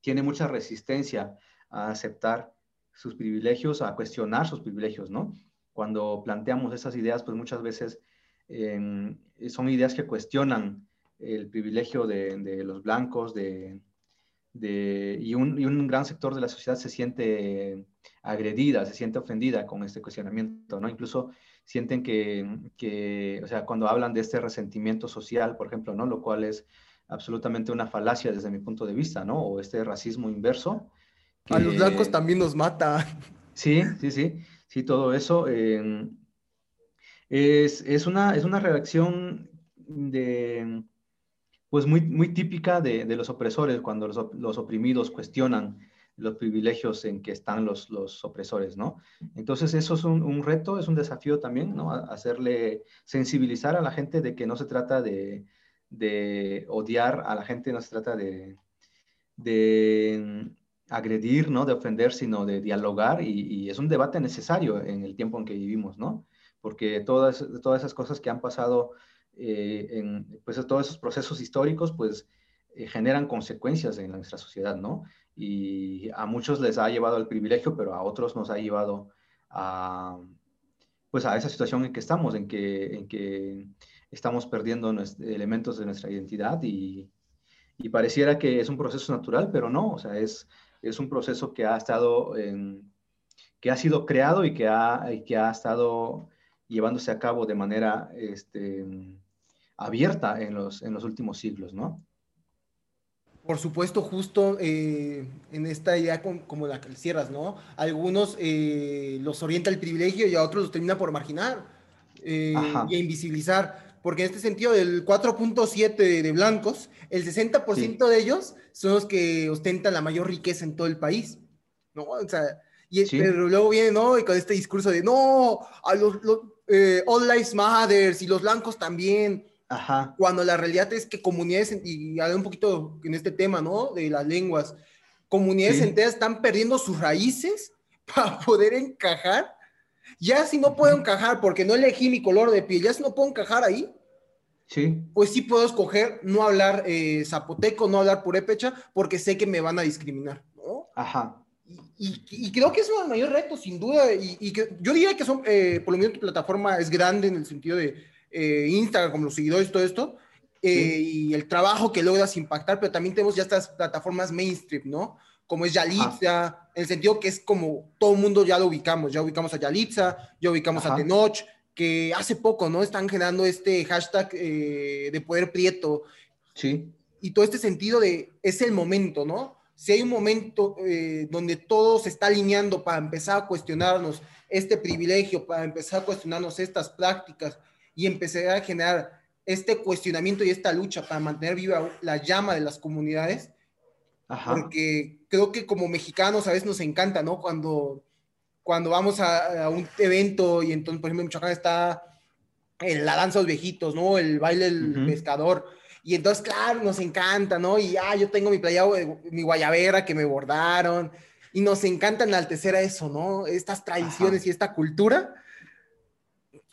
Speaker 2: tiene mucha resistencia a aceptar sus privilegios, a cuestionar sus privilegios, ¿no? cuando planteamos esas ideas, pues muchas veces em, son ideas que cuestionan el privilegio de, los blancos de, y, un, gran sector de la sociedad se siente agredida, se siente ofendida con este cuestionamiento, ¿no? Incluso sienten que, o sea, cuando hablan de este resentimiento social, por ejemplo, ¿no? Lo cual es absolutamente una falacia desde mi punto de vista, ¿no? O este racismo inverso.
Speaker 1: A los blancos también nos mata.
Speaker 2: Sí, sí, sí. Sí, todo eso em, es, una, es una reacción de, pues muy, muy típica de, los opresores, cuando los, oprimidos cuestionan los privilegios en que están los, los opresores, ¿no? Entonces eso es un, reto, es un desafío también, ¿no? Hacerle, sensibilizar a la gente de que no se trata de, odiar a la gente, no se trata de, de agredir, ¿no? De ofender, sino de dialogar y, es un debate necesario en el tiempo en que vivimos, ¿no? Porque todas, todas esas cosas que han pasado eh, en, pues todos esos procesos históricos, pues eh, generan consecuencias en nuestra sociedad, ¿no? Y a muchos les ha llevado al privilegio, pero a otros nos ha llevado a, pues a esa situación en que estamos, en que, en que estamos perdiendo elementos de nuestra identidad y, y pareciera que es un proceso natural, pero no, o sea, es, es un proceso que ha estado, que ha sido creado y que ha, que ha estado llevándose a cabo de manera este, abierta en los, en los últimos siglos, ¿no?
Speaker 1: Por supuesto, justo eh, en esta idea como la que cierras, ¿no? Algunos eh, los orienta el privilegio y a otros los termina por marginar eh, y invisibilizar. Porque en este sentido, del 4.7 de blancos, el 60% de ellos son los que ostentan la mayor riqueza en todo el país, ¿no? O sea, y pero luego viene, ¿no? Y con este discurso de, no, a los, eh, All Lives Matter y los blancos también. Ajá. Cuando la realidad es que comunidades, y hablo un poquito en este tema, ¿no? De las lenguas, comunidades enteras están perdiendo sus raíces para poder encajar. Ya si no puedo encajar porque no elegí mi color de piel, ya si no puedo encajar ahí, pues sí puedo escoger no hablar eh, zapoteco, no hablar purépecha, porque sé que me van a discriminar, ¿no?
Speaker 2: Ajá.
Speaker 1: Y, creo que es el mayor reto, sin duda, y, que yo diría que son, eh, por lo menos tu plataforma es grande en el sentido de eh, Instagram, como los seguidores, todo esto, y el trabajo que logras impactar, pero también tenemos ya estas plataformas mainstream, ¿no? Como es Yalitza, en el sentido que es como todo el mundo ya lo ubicamos, ya ubicamos a Yalitza, ya ubicamos a Tenoch, que hace poco, ¿no? Están generando este hashtag eh, de poder prieto.
Speaker 2: Sí.
Speaker 1: Y todo este sentido de, es el momento, ¿no? Si hay un momento eh, donde todo se está alineando para empezar a cuestionarnos este privilegio, para empezar a cuestionarnos estas prácticas y empezar a generar este cuestionamiento y esta lucha para mantener viva la llama de las comunidades, Ajá. porque creo que como mexicanos a veces nos encanta, ¿no? Cuando cuando vamos a, un evento y entonces, por ejemplo, en Michoacán está la danza de los viejitos, ¿no? El baile del pescador. Y entonces, claro, nos encanta, ¿no? Y ah, yo tengo mi playa, mi guayabera que me bordaron. Y nos encanta enaltecer a eso, ¿no? Estas tradiciones y esta cultura.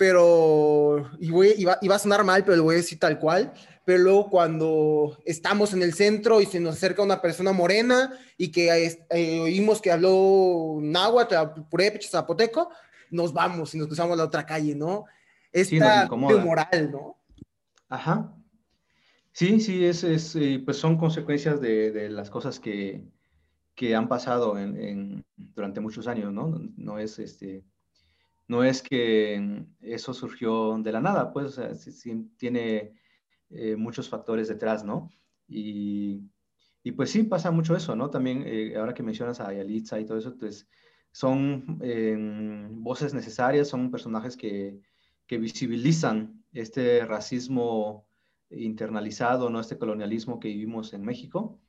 Speaker 1: Pero, y, voy, y, va, a sonar mal, pero lo voy a decir tal cual. pero luego cuando estamos en el centro y se nos acerca una persona morena y que eh, oímos que habló náhuatl, purépecha, zapoteco, nos vamos y nos cruzamos a la otra calle, ¿no? Esta sí, moral, ¿no?
Speaker 2: Ajá. Sí, sí, es, es eh, pues son consecuencias de, de las cosas que, que han pasado en, durante muchos años, ¿no? No es, este, no es que eso surgió de la nada, pues tiene eh, muchos factores detrás, ¿no? Y, pues sí, pasa mucho eso, ¿no? También, eh, ahora que mencionas a Yalitza y todo eso, pues son em, voces necesarias, son personajes que, que visibilizan este racismo internalizado, ¿no? Este colonialismo que vivimos en México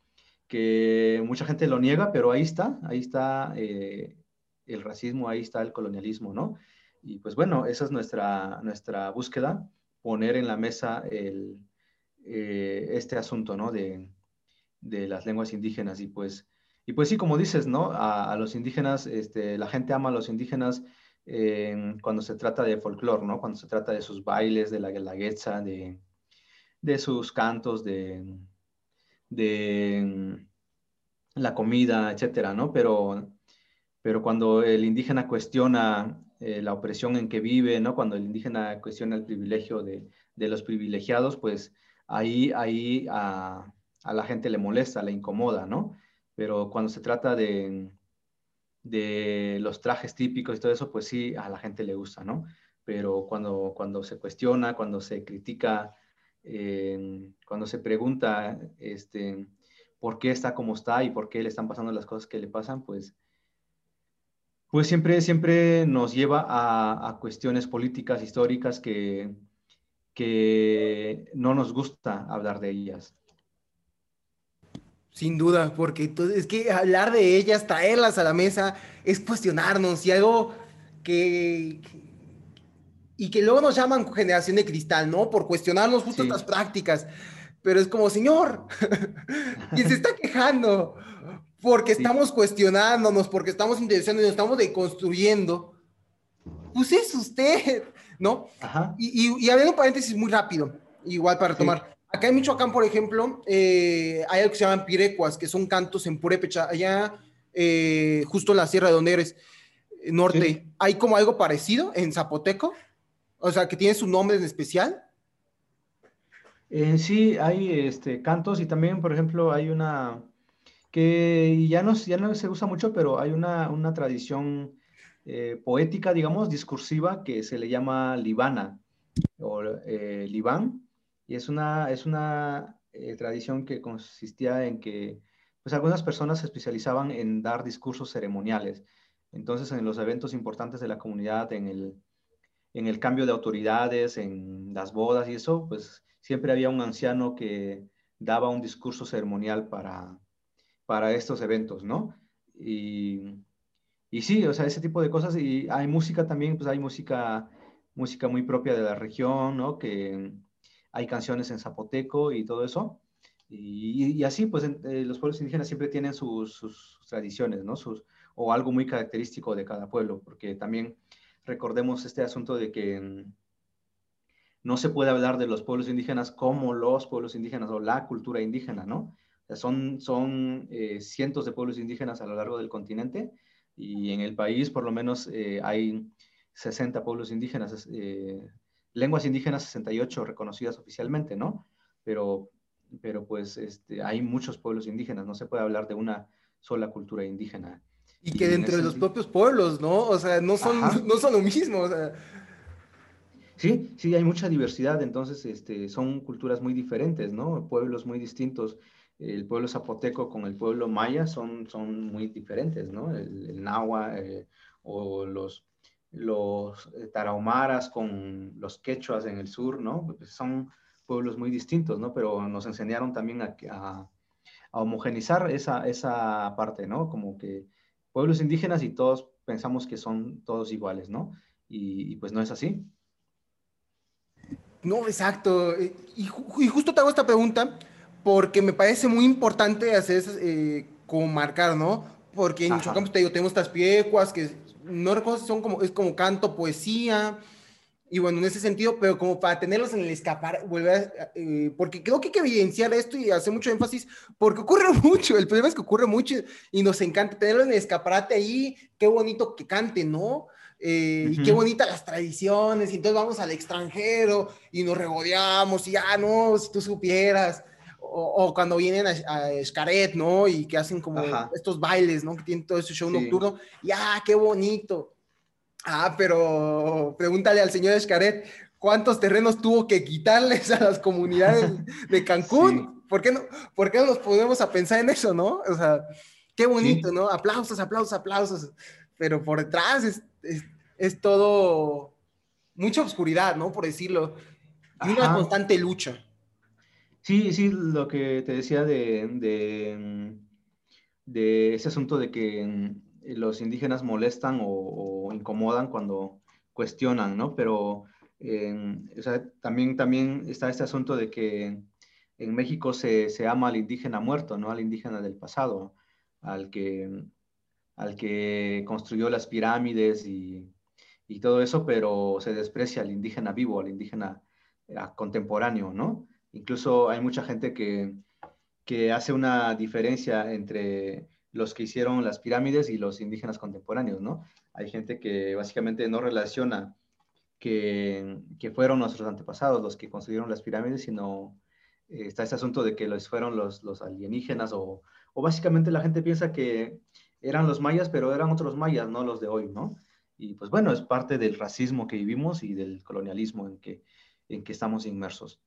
Speaker 2: que mucha gente lo niega, pero ahí está, ahí está eh, el racismo, ahí está el colonialismo, ¿no? Y pues bueno, esa es nuestra, nuestra búsqueda, poner en la mesa el, eh, este asunto, ¿no? De, de, las lenguas indígenas y pues, y pues sí, como dices, ¿no? A, los indígenas, este, la gente ama a los indígenas eh, cuando se trata de folclore, ¿no? Cuando se trata de sus bailes, de la guelaguetza, de, de sus cantos, de, de la comida, etcétera, ¿no? Pero, pero cuando el indígena cuestiona eh, la opresión en que vive, ¿no? Cuando el indígena cuestiona el privilegio de, los privilegiados, pues ahí, ahí a, la gente le molesta, le incomoda, ¿no? Pero cuando se trata de, de los trajes típicos y todo eso, pues sí, a la gente le gusta, ¿no? Pero cuando, cuando se cuestiona, cuando se critica cuando se pregunta este, por qué está como está y por qué le están pasando las cosas que le pasan, pues, pues siempre, siempre nos lleva a, cuestiones políticas, históricas que, que no nos gusta hablar de ellas.
Speaker 1: Sin duda, porque es que hablar de ellas, traerlas a la mesa, es cuestionarnos y algo que, y que luego nos llaman generación de cristal, ¿no? Por cuestionarnos justo estas prácticas. Pero es como, señor, quien se está quejando porque estamos cuestionándonos, porque estamos interesando y nos estamos deconstruyendo, pues es usted, ¿no? Ajá. Y, y, y un paréntesis muy rápido, igual para retomar. Acá en Michoacán, por ejemplo, eh, hay algo que se llaman pirecuas, que son cantos en purépecha, allá eh, justo en la sierra de donde eres, norte. ¿Hay como algo parecido en zapoteco? O sea, que tiene su nombre en especial.
Speaker 2: Eh, sí, hay este, cantos y también, por ejemplo, hay una que ya no, ya no se usa mucho, pero hay una, una tradición eh, poética, digamos, discursiva, que se le llama libana o eh, libán, y es una, es una tradición que consistía en que pues, algunas personas se especializaban en dar discursos ceremoniales. Entonces, en los eventos importantes de la comunidad, en el, en el cambio de autoridades, en las bodas y eso, pues siempre había un anciano que daba un discurso ceremonial para, para estos eventos, ¿no? Y, y sí, o sea, ese tipo de cosas. Y hay música también, pues hay música, música muy propia de la región, ¿no? Que hay canciones en zapoteco y todo eso. Y, así, pues eh, los pueblos indígenas siempre tienen sus, sus, tradiciones, ¿no? Sus, o algo muy característico de cada pueblo, porque también recordemos este asunto de que mm, no se puede hablar de los pueblos indígenas como los pueblos indígenas o la cultura indígena, ¿no? Son son eh, cientos de pueblos indígenas a lo largo del continente y en el país por lo menos eh, hay 60 pueblos indígenas, eh, lenguas indígenas 68 reconocidas oficialmente, ¿no? Pero, pero pues este, hay muchos pueblos indígenas, no se puede hablar de una sola cultura indígena.
Speaker 1: Y que dentro de los propios pueblos, ¿no? O sea, no son, no son lo mismo.
Speaker 2: Sí, sí, hay mucha diversidad, entonces este, son culturas muy diferentes, ¿no? Pueblos muy distintos. El pueblo zapoteco con el pueblo maya son, son muy diferentes, ¿no? El, el nahua eh, o los, los eh, tarahumaras con los quechuas en el sur, ¿no? Pues son pueblos muy distintos, ¿no? Pero nos enseñaron también a, a, a homogenizar esa, esa parte, ¿no? Como que pueblos indígenas y todos pensamos que son todos iguales, ¿no? Y, pues no es así.
Speaker 1: No, exacto. Y, justo te hago esta pregunta porque me parece muy importante hacer, eh, como marcar, ¿no? Porque en Michoacán, pues, te digo, tenemos estas piecuas que no recuerdo son como, es como canto, poesía, Y bueno, en ese sentido, pero como para tenerlos en el escapar, volver a, eh, porque creo que hay que evidenciar esto y hacer mucho énfasis, porque ocurre mucho, el problema es que ocurre mucho y nos encanta tenerlos en el escaparate ahí, qué bonito que cante, ¿no? Eh, y qué bonitas las tradiciones, y entonces vamos al extranjero y nos regodeamos y ya, ah, no, si tú supieras. O, cuando vienen a, a Xcaret, ¿no? Y que hacen como estos bailes, ¿no? Que tienen todo ese show nocturno. Y ¡ah, qué bonito! Ah, pero pregúntale al señor Escaret cuántos terrenos tuvo que quitarles a las comunidades de Cancún. ¿Por, qué no, ¿Por qué no nos ponemos a pensar en eso, no? O sea, qué bonito, ¿no? Aplausos, aplausos, aplausos. Pero por detrás es, es, todo mucha oscuridad, ¿no? Por decirlo. Y una constante lucha.
Speaker 2: Sí, sí, lo que te decía de, de, ese asunto de que los indígenas molestan o, incomodan cuando cuestionan, ¿no? Pero también, también está este asunto de que en México se, ama al indígena muerto, ¿no? Al indígena del pasado, al que, al que construyó las pirámides y, todo eso, pero se desprecia al indígena vivo, al indígena eh, contemporáneo, ¿no? Incluso hay mucha gente que, que hace una diferencia entre los que hicieron las pirámides y los indígenas contemporáneos, ¿no? Hay gente que básicamente no relaciona que, que fueron nuestros antepasados los que construyeron las pirámides, sino eh, está ese asunto de que los fueron los, los alienígenas o, o, básicamente la gente piensa que eran los mayas, pero eran otros mayas, no los de hoy, ¿no? Y pues bueno, es parte del racismo que vivimos y del colonialismo en que, en que estamos inmersos.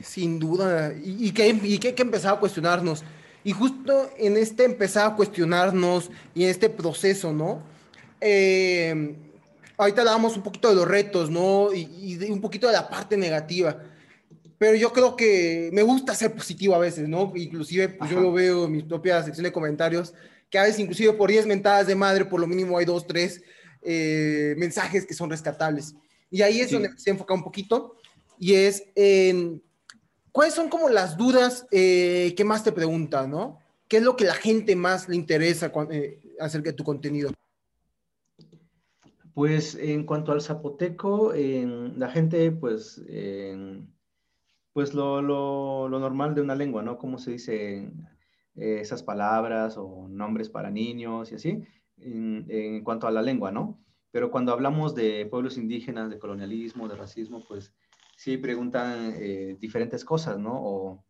Speaker 1: Sin duda, y, y que, y que que empezar a cuestionarnos y justo en este empezar a cuestionarnos y en este proceso, ¿no? Eh, ahorita hablábamos un poquito de los retos, ¿no? Y, un poquito de la parte negativa. Pero yo creo que me gusta ser positivo a veces, ¿no? Inclusive, pues yo lo veo en mi propia sección de comentarios, que a veces inclusive por 10 mentadas de madre, por lo mínimo hay dos, tres eh, mensajes que son rescatables. Y ahí es donde se enfoca un poquito, y es en ¿Cuáles son como las dudas eh, que más te preguntan, no? ¿Qué es lo que la gente más le interesa eh, acerca de tu contenido?
Speaker 2: Pues en cuanto al zapoteco, la gente, pues, pues lo, normal de una lengua, ¿no? Cómo se dice esas palabras o nombres para niños y así, en, en, cuanto a la lengua, ¿no? Pero cuando hablamos de pueblos indígenas, de colonialismo, de racismo, pues sí preguntan eh, diferentes cosas, ¿no? O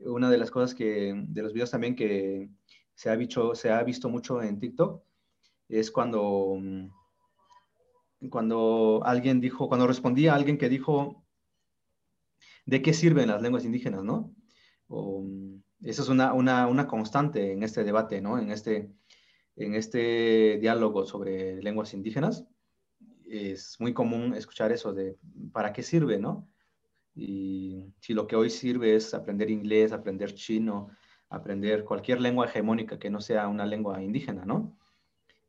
Speaker 2: una de las cosas que, de los videos también que se ha visto, se ha visto mucho en TikTok, es cuando, mm, cuando alguien dijo, cuando respondía a alguien que dijo, ¿de qué sirven las lenguas indígenas, no? O, mm, eso es una, una, una, constante en este debate, ¿no? En este, en este diálogo sobre lenguas indígenas es muy común escuchar eso de ¿para qué sirve, no? Y si lo que hoy sirve es aprender inglés, aprender chino, aprender cualquier lengua hegemónica que no sea una lengua indígena, ¿no?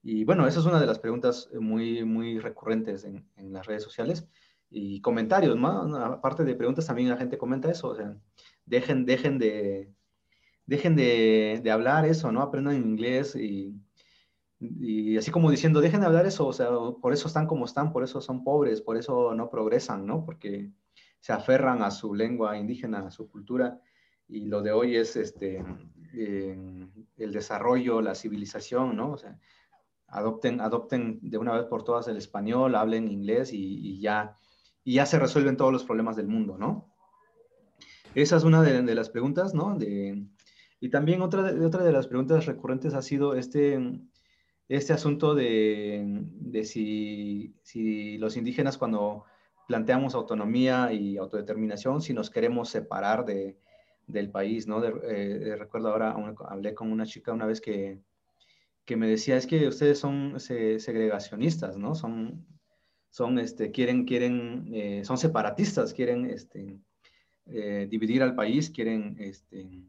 Speaker 2: Y bueno, esa es una de las preguntas muy, muy recurrentes en, en las redes sociales. Y comentarios, ¿no? Aparte de preguntas, también la gente comenta eso, o sea, dejen, dejen de, dejen de, de hablar eso, ¿no? Aprendan inglés y y así como diciendo, dejen de hablar eso, o sea, por eso están como están, por eso son pobres, por eso no progresan, ¿no? Porque se aferran a su lengua indígena, a su cultura, y lo de hoy es este, el desarrollo, la civilización, ¿no? O sea, adopten, adopten de una vez por todas el español, hablen inglés y, ya, y ya se resuelven todos los problemas del mundo, ¿no? Esa es una de, las preguntas, ¿no? De, y también otra otra de las preguntas recurrentes ha sido este, este asunto de, si, los indígenas cuando planteamos autonomía y autodeterminación, si nos queremos separar del país, ¿no? Eh, recuerdo ahora, hablé con una chica una vez que, me decía, es que ustedes son segregacionistas, ¿no? Son, son este, quieren, quieren, eh, son separatistas, quieren este, eh, dividir al país, quieren este,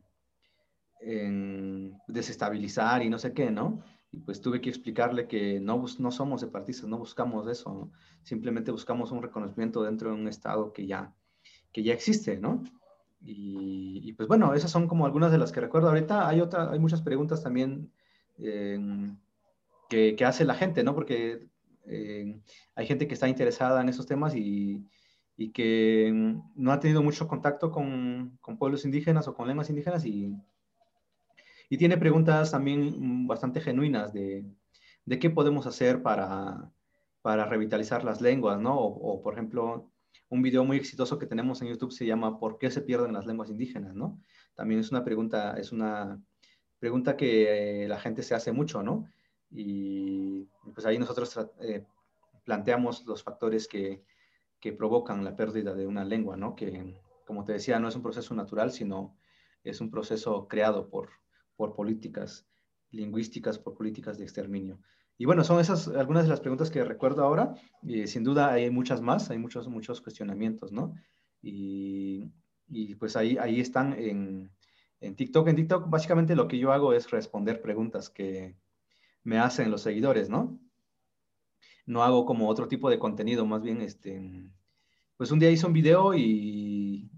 Speaker 2: desestabilizar y no sé qué, ¿no? Y pues tuve que explicarle que no, no somos separatistas, no buscamos eso, simplemente buscamos un reconocimiento dentro de un Estado que ya, que ya existe, ¿no? Y, pues bueno, esas son como algunas de las que recuerdo. Ahorita hay, otra, hay muchas preguntas también que, que, hace la gente, ¿no? Porque hay gente que está interesada en esos temas y, y, que no ha tenido mucho contacto con, con pueblos indígenas o con lenguas indígenas y, y tiene preguntas también bastante genuinas de, de qué podemos hacer para, para revitalizar las lenguas, ¿no? O, por ejemplo, un video muy exitoso que tenemos en YouTube se llama ¿Por qué se pierden las lenguas indígenas, ¿no? También es una pregunta, es una pregunta que eh, la gente se hace mucho, ¿no? Y pues ahí nosotros eh, planteamos los factores que, que, provocan la pérdida de una lengua, ¿no? Que, como te decía, no es un proceso natural, sino es un proceso creado por, por políticas lingüísticas, por políticas de exterminio. Y bueno, son esas algunas de las preguntas que recuerdo ahora. Y sin duda hay muchas más, hay muchos, muchos cuestionamientos, ¿no? Y, y pues ahí, ahí están en, en, TikTok. En TikTok básicamente lo que yo hago es responder preguntas que me hacen los seguidores, ¿no? No hago como otro tipo de contenido, más bien, este, pues un día hice un video y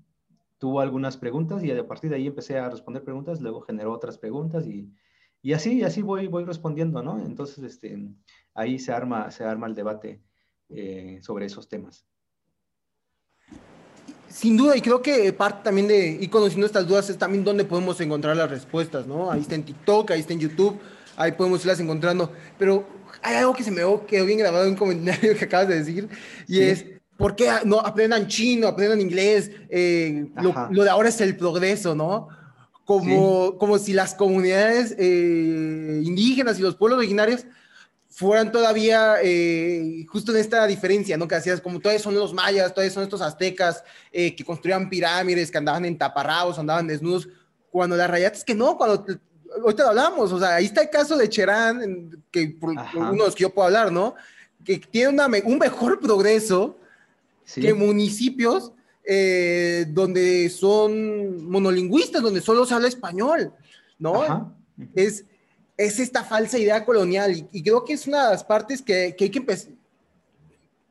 Speaker 2: tuvo algunas preguntas y a partir de ahí empecé a responder preguntas, luego generó otras preguntas y y así, así voy, voy respondiendo, ¿no? Entonces, este, ahí se arma, se arma el debate eh, sobre esos temas.
Speaker 1: Sin duda, y creo que parte también de ir conociendo estas dudas es también dónde podemos encontrar las respuestas, ¿no? Ahí está en TikTok, ahí está en YouTube, ahí podemos irlas encontrando. Pero hay algo que se me quedó bien grabado en un comentario que acabas de decir, y es, ¿por qué no aprendan chino, aprendan inglés? Eh, lo, lo, de ahora es el progreso, ¿no? como, como si las comunidades eh, indígenas y los pueblos originarios fueran todavía eh, justo en esta diferencia, ¿no? Que hacías como todos son los mayas, todos son estos aztecas eh, que construían pirámides, que andaban en taparrabos, andaban desnudos, cuando la realidad es que no, cuando ahorita lo hablamos, o sea, ahí está el caso de Cherán, que por, uno de los que yo puedo hablar, ¿no? Que tiene un mejor progreso que municipios eh, donde son monolingüistas, donde solo se habla español, ¿no? Es, es esta falsa idea colonial y, creo que es una de las partes que, que hay que empezar,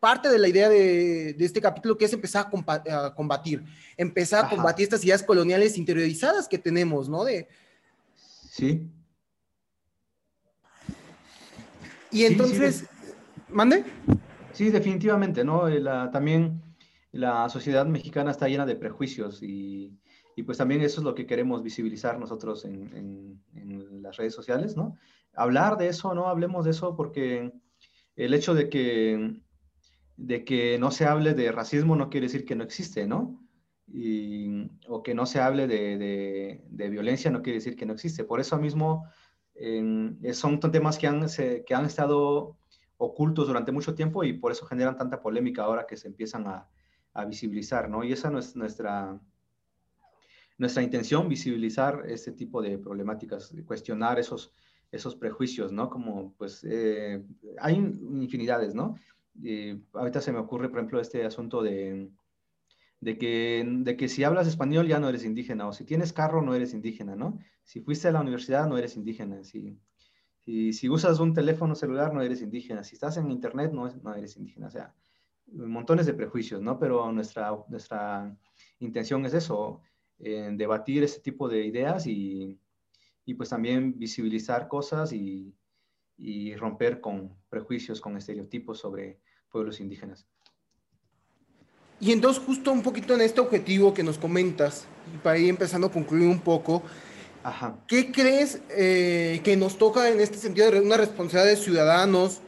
Speaker 1: parte de la idea de, de, este capítulo que es empezar a, combatir, empezar a combatir estas ideas coloniales interiorizadas que tenemos, ¿no? De,
Speaker 2: sí.
Speaker 1: Y entonces, ¿mande?
Speaker 2: Sí, definitivamente, ¿no? La, también la sociedad mexicana está llena de prejuicios y, y, pues también eso es lo que queremos visibilizar nosotros en, en, las redes sociales, ¿no? Hablar de eso, ¿no? Hablemos de eso porque el hecho de que, de que no se hable de racismo no quiere decir que no existe, ¿no? Y, o que no se hable de, de, violencia no quiere decir que no existe. Por eso mismo son temas que han, que han estado ocultos durante mucho tiempo y por eso generan tanta polémica ahora que se empiezan a, a visibilizar, ¿no? Y esa no es nuestra, nuestra intención, visibilizar este tipo de problemáticas, cuestionar esos, esos prejuicios, ¿no? Como, pues, eh, hay infinidades, ¿no? ahorita se me ocurre, por ejemplo, este asunto de, de, que, de que si hablas español ya no eres indígena, o si tienes carro no eres indígena, ¿no? Si fuiste a la universidad no eres indígena, si, si, si usas un teléfono celular no eres indígena, si estás en internet no, no eres indígena, o sea, montones de prejuicios, ¿no? Pero nuestra, nuestra intención es eso, en debatir este tipo de ideas y, y pues también visibilizar cosas y, y, romper con prejuicios, con estereotipos sobre pueblos indígenas.
Speaker 1: Y entonces justo un poquito en este objetivo que nos comentas, y para ir empezando a concluir un poco, Ajá. ¿qué crees eh, que nos toca en este sentido de una responsabilidad de ciudadanos?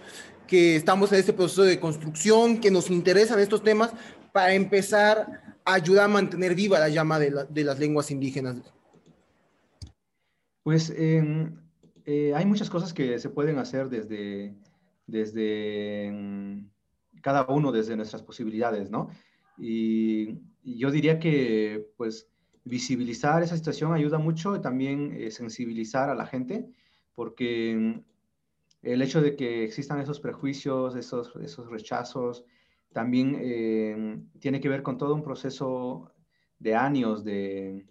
Speaker 1: que estamos en este proceso de construcción, que nos interesan estos temas, para empezar a ayudar a mantener viva la llama de, de las lenguas indígenas?
Speaker 2: Pues em, eh, hay muchas cosas que se pueden hacer desde, desde em, cada uno, desde nuestras posibilidades, ¿no? Y, yo diría que, pues, visibilizar esa situación ayuda mucho, y también eh, sensibilizar a la gente, porque em, el hecho de que existan esos prejuicios, esos, esos rechazos, también eh, tiene que ver con todo un proceso de años de,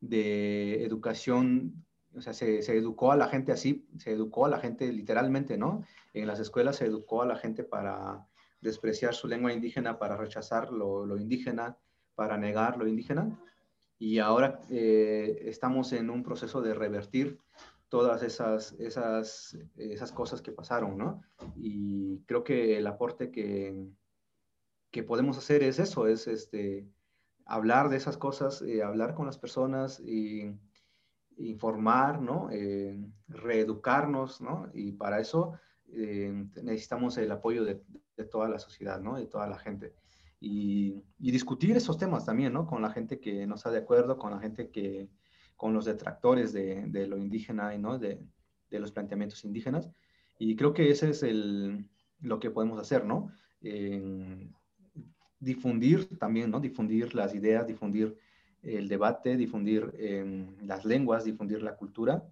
Speaker 2: de educación, o sea, se, se, educó a la gente así, se educó a la gente literalmente, ¿no? En las escuelas se educó a la gente para despreciar su lengua indígena, para rechazar lo, lo indígena, para negar lo indígena. Y ahora eh, estamos en un proceso de revertir todas esas, esas, esas cosas que pasaron, ¿no? Y creo que el aporte que, que podemos hacer es eso, es este, hablar de esas cosas, eh, hablar con las personas y informar, ¿no? Eh, reeducarnos, ¿no? Y para eso necesitamos el apoyo de, toda la sociedad, ¿no? De toda la gente. Y, discutir esos temas también, ¿no? Con la gente que no está de acuerdo, con la gente que, con los detractores de, lo indígena, ¿no? De, de, los planteamientos indígenas. Y creo que ese es el, lo que podemos hacer, ¿no? difundir también, ¿no? Difundir las ideas, difundir el debate, difundir em, las lenguas, difundir la cultura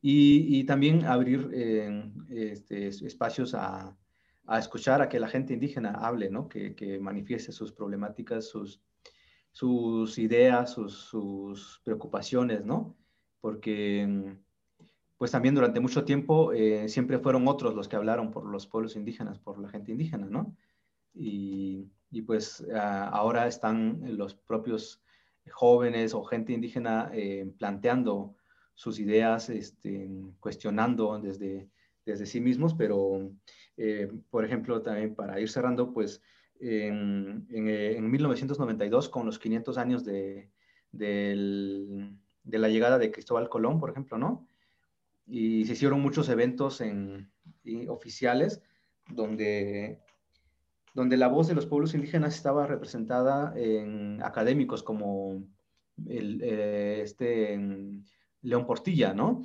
Speaker 2: y, también abrir em, este, espacios a, escuchar a que la gente indígena hable, ¿no? que, manifieste sus problemáticas, sus, sus ideas, sus, preocupaciones, ¿no? Porque pues también durante mucho tiempo eh, siempre fueron otros los que hablaron por los pueblos indígenas, por la gente indígena, ¿no? Y, y pues ah, ahora están los propios jóvenes o gente indígena eh, planteando sus ideas, este, cuestionando desde, desde sí mismos, pero eh, por ejemplo también para ir cerrando, pues en, en, 1992 con los 500 años de, la llegada de Cristóbal Colón, por ejemplo, ¿no? Y se hicieron muchos eventos en, oficiales donde donde la voz de los pueblos indígenas estaba representada en académicos como el, eh, este León Portilla, ¿no?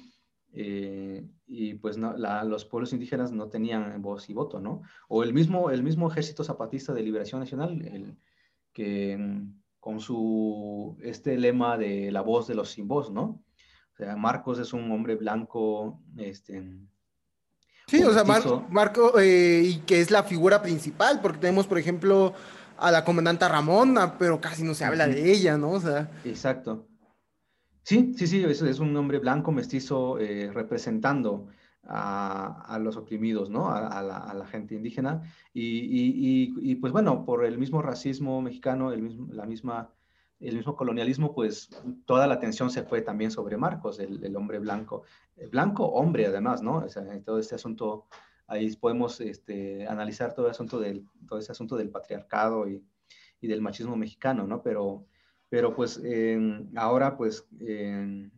Speaker 2: Eh, y pues los pueblos indígenas no tenían voz y voto, ¿no? O el mismo, el mismo Ejército Zapatista de Liberación Nacional, el, que con su, este lema de la voz de los sin voz, ¿no? O sea, Marcos es un hombre blanco, este,
Speaker 1: Sí, o sea, Marco, eh, y que es la figura principal, porque tenemos, por ejemplo, a la comandanta Ramona, pero casi no se habla de ella, ¿no? O sea.
Speaker 2: Exacto. Sí, sí, sí, es, es un hombre blanco mestizo eh, representando a, los oprimidos, ¿no? A, la, gente indígena. Y, y, pues bueno, por el mismo racismo mexicano, el mismo, la misma el mismo colonialismo, pues toda la atención se fue también sobre Marcos, el, hombre blanco. blanco, hombre además, ¿no? O sea, todo este asunto, ahí podemos este, analizar todo, el asunto del, todo ese asunto del patriarcado y, y del machismo mexicano, ¿no? Pero, pero pues ahora pues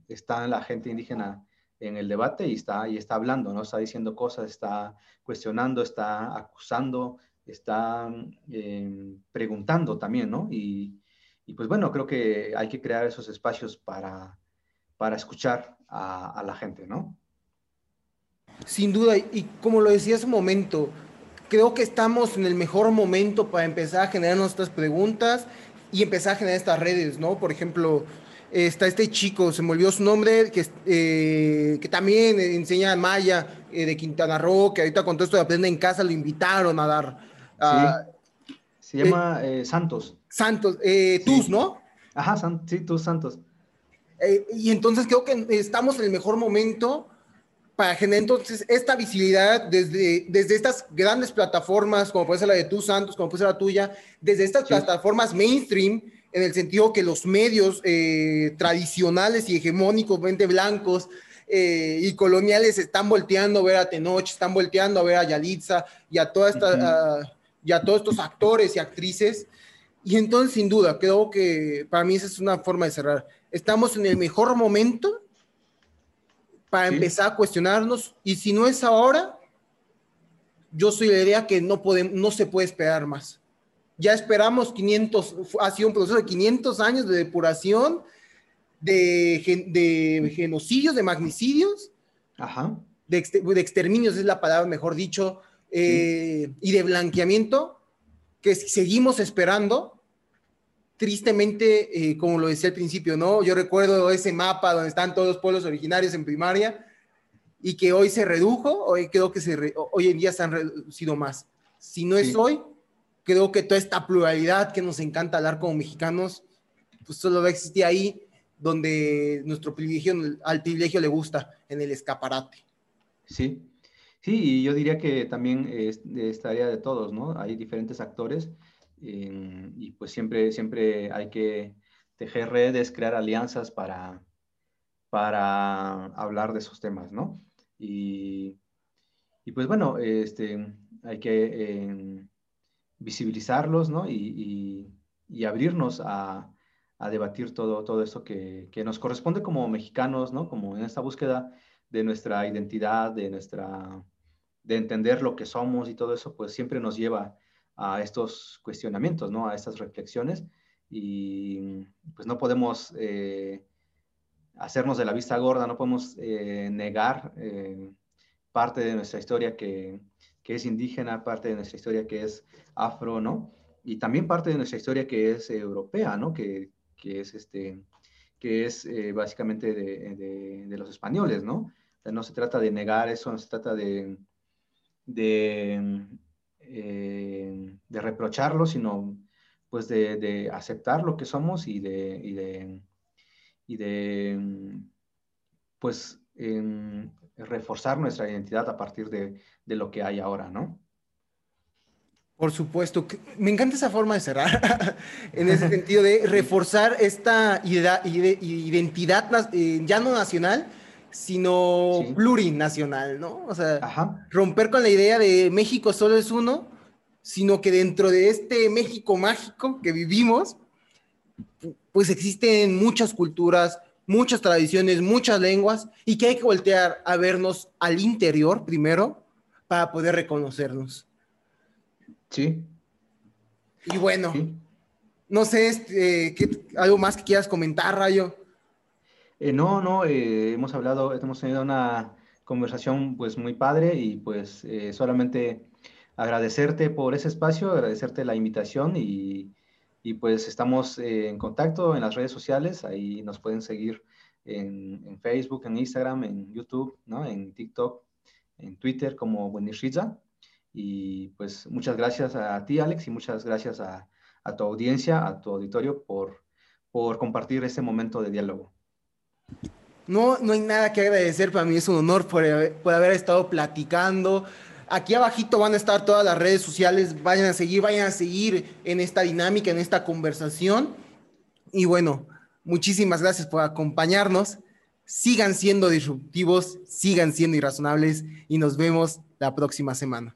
Speaker 2: está la gente indígena en el debate y está, y está hablando, ¿no? Está diciendo cosas, está cuestionando, está acusando, está em, preguntando también, ¿no? Y, y pues bueno, creo que hay que crear esos espacios para, para escuchar a, la gente, ¿no?
Speaker 1: Sin duda, y como lo decía hace un momento, creo que estamos en el mejor momento para empezar a generar nuestras preguntas y empezar a generar estas redes, ¿no? Por ejemplo, está este chico, se me olvidó su nombre, que, eh, que también enseña Maya eh, de Quintana Roo, que ahorita con todo esto de Aprende en Casa lo invitaron a dar.
Speaker 2: Se llama eh, Santos.
Speaker 1: Santos, eh, Tus, ¿no?
Speaker 2: Ajá, sí, Tus Santos.
Speaker 1: Y entonces creo que estamos en el mejor momento para generar entonces esta visibilidad desde, desde estas grandes plataformas, como puede ser la de Tus Santos, como puede ser la tuya, desde estas plataformas mainstream, en el sentido que los medios eh, tradicionales y hegemónicos, blancos, y coloniales están volteando a ver a Tenoch, están volteando a ver a Yalitza y a toda esta, y a todos estos actores y actrices. Y entonces, sin duda, creo que para mí esa es una forma de cerrar. Estamos en el mejor momento para empezar a cuestionarnos y si no es ahora, yo soy la idea que no, podemos, no se puede esperar más. Ya esperamos 500, ha sido un proceso de 500 años de depuración, de, de genocidios, de magnicidios, De, exterminios es la palabra, mejor dicho, eh, y de blanqueamiento que seguimos esperando, tristemente, eh, como lo decía al principio, ¿no? Yo recuerdo ese mapa donde están todos los pueblos originarios en primaria y que hoy se redujo, hoy creo que se hoy en día se han reducido más. Si no es hoy, creo que toda esta pluralidad que nos encanta hablar como mexicanos, pues solo va a existir ahí donde nuestro privilegio, al privilegio le gusta, en el escaparate.
Speaker 2: Sí, Sí, y yo diría que también es de esta área de todos, ¿no? Hay diferentes actores y pues siempre, siempre hay que tejer redes, crear alianzas para, para hablar de esos temas, ¿no? Y, y pues bueno, este, hay que em, visibilizarlos, ¿no? Y, y, abrirnos a, a, debatir todo, todo esto que, que, nos corresponde como mexicanos, ¿no? Como en esta búsqueda de nuestra identidad, de nuestra, de entender lo que somos y todo eso, pues siempre nos lleva a estos cuestionamientos, ¿no? A estas reflexiones y pues no podemos eh, hacernos de la vista gorda, no podemos eh, negar eh, parte de nuestra historia que, que, es indígena, parte de nuestra historia que es afro, ¿no? Y también parte de nuestra historia que es europea, ¿no? Que, que es, este, que es básicamente de, de, de, los españoles, ¿no? no se trata de negar eso, no se trata de, de, de reprocharlo, sino pues de, aceptar lo que somos y de, y de, pues reforzar nuestra identidad a partir de, lo que hay ahora, ¿no?
Speaker 1: Por supuesto, me encanta esa forma de cerrar, en ese sentido de reforzar esta identidad eh, ya no nacional, sino plurinacional, ¿no? O sea, romper con la idea de México solo es uno sino que dentro de este México mágico que vivimos, pues existen muchas culturas, muchas tradiciones, muchas lenguas, y que hay que voltear a vernos al interior primero para poder reconocernos.
Speaker 2: Sí.
Speaker 1: Y bueno, no sé, este, ¿algo más que quieras comentar, Rayo?
Speaker 2: Eh, no, no, eh, hemos hablado, hemos tenido una conversación pues muy padre y pues eh, solamente agradecerte por ese espacio, agradecerte la invitación y, y pues estamos en contacto en las redes sociales, ahí nos pueden seguir en, en Facebook, en Instagram, en YouTube, ¿no? en TikTok, en Twitter como Buenishiza. Y pues muchas gracias a ti, Alex, y muchas gracias a, a tu audiencia, a tu auditorio por, por compartir este momento de diálogo.
Speaker 1: No, no hay nada que agradecer, para mí es un honor por, por haber estado platicando, Aquí abajito van a estar todas las redes sociales, vayan a seguir, vayan a seguir en esta dinámica, en esta conversación. Y bueno, muchísimas gracias por acompañarnos. Sigan siendo disruptivos, sigan siendo irrazonables y nos vemos la próxima semana.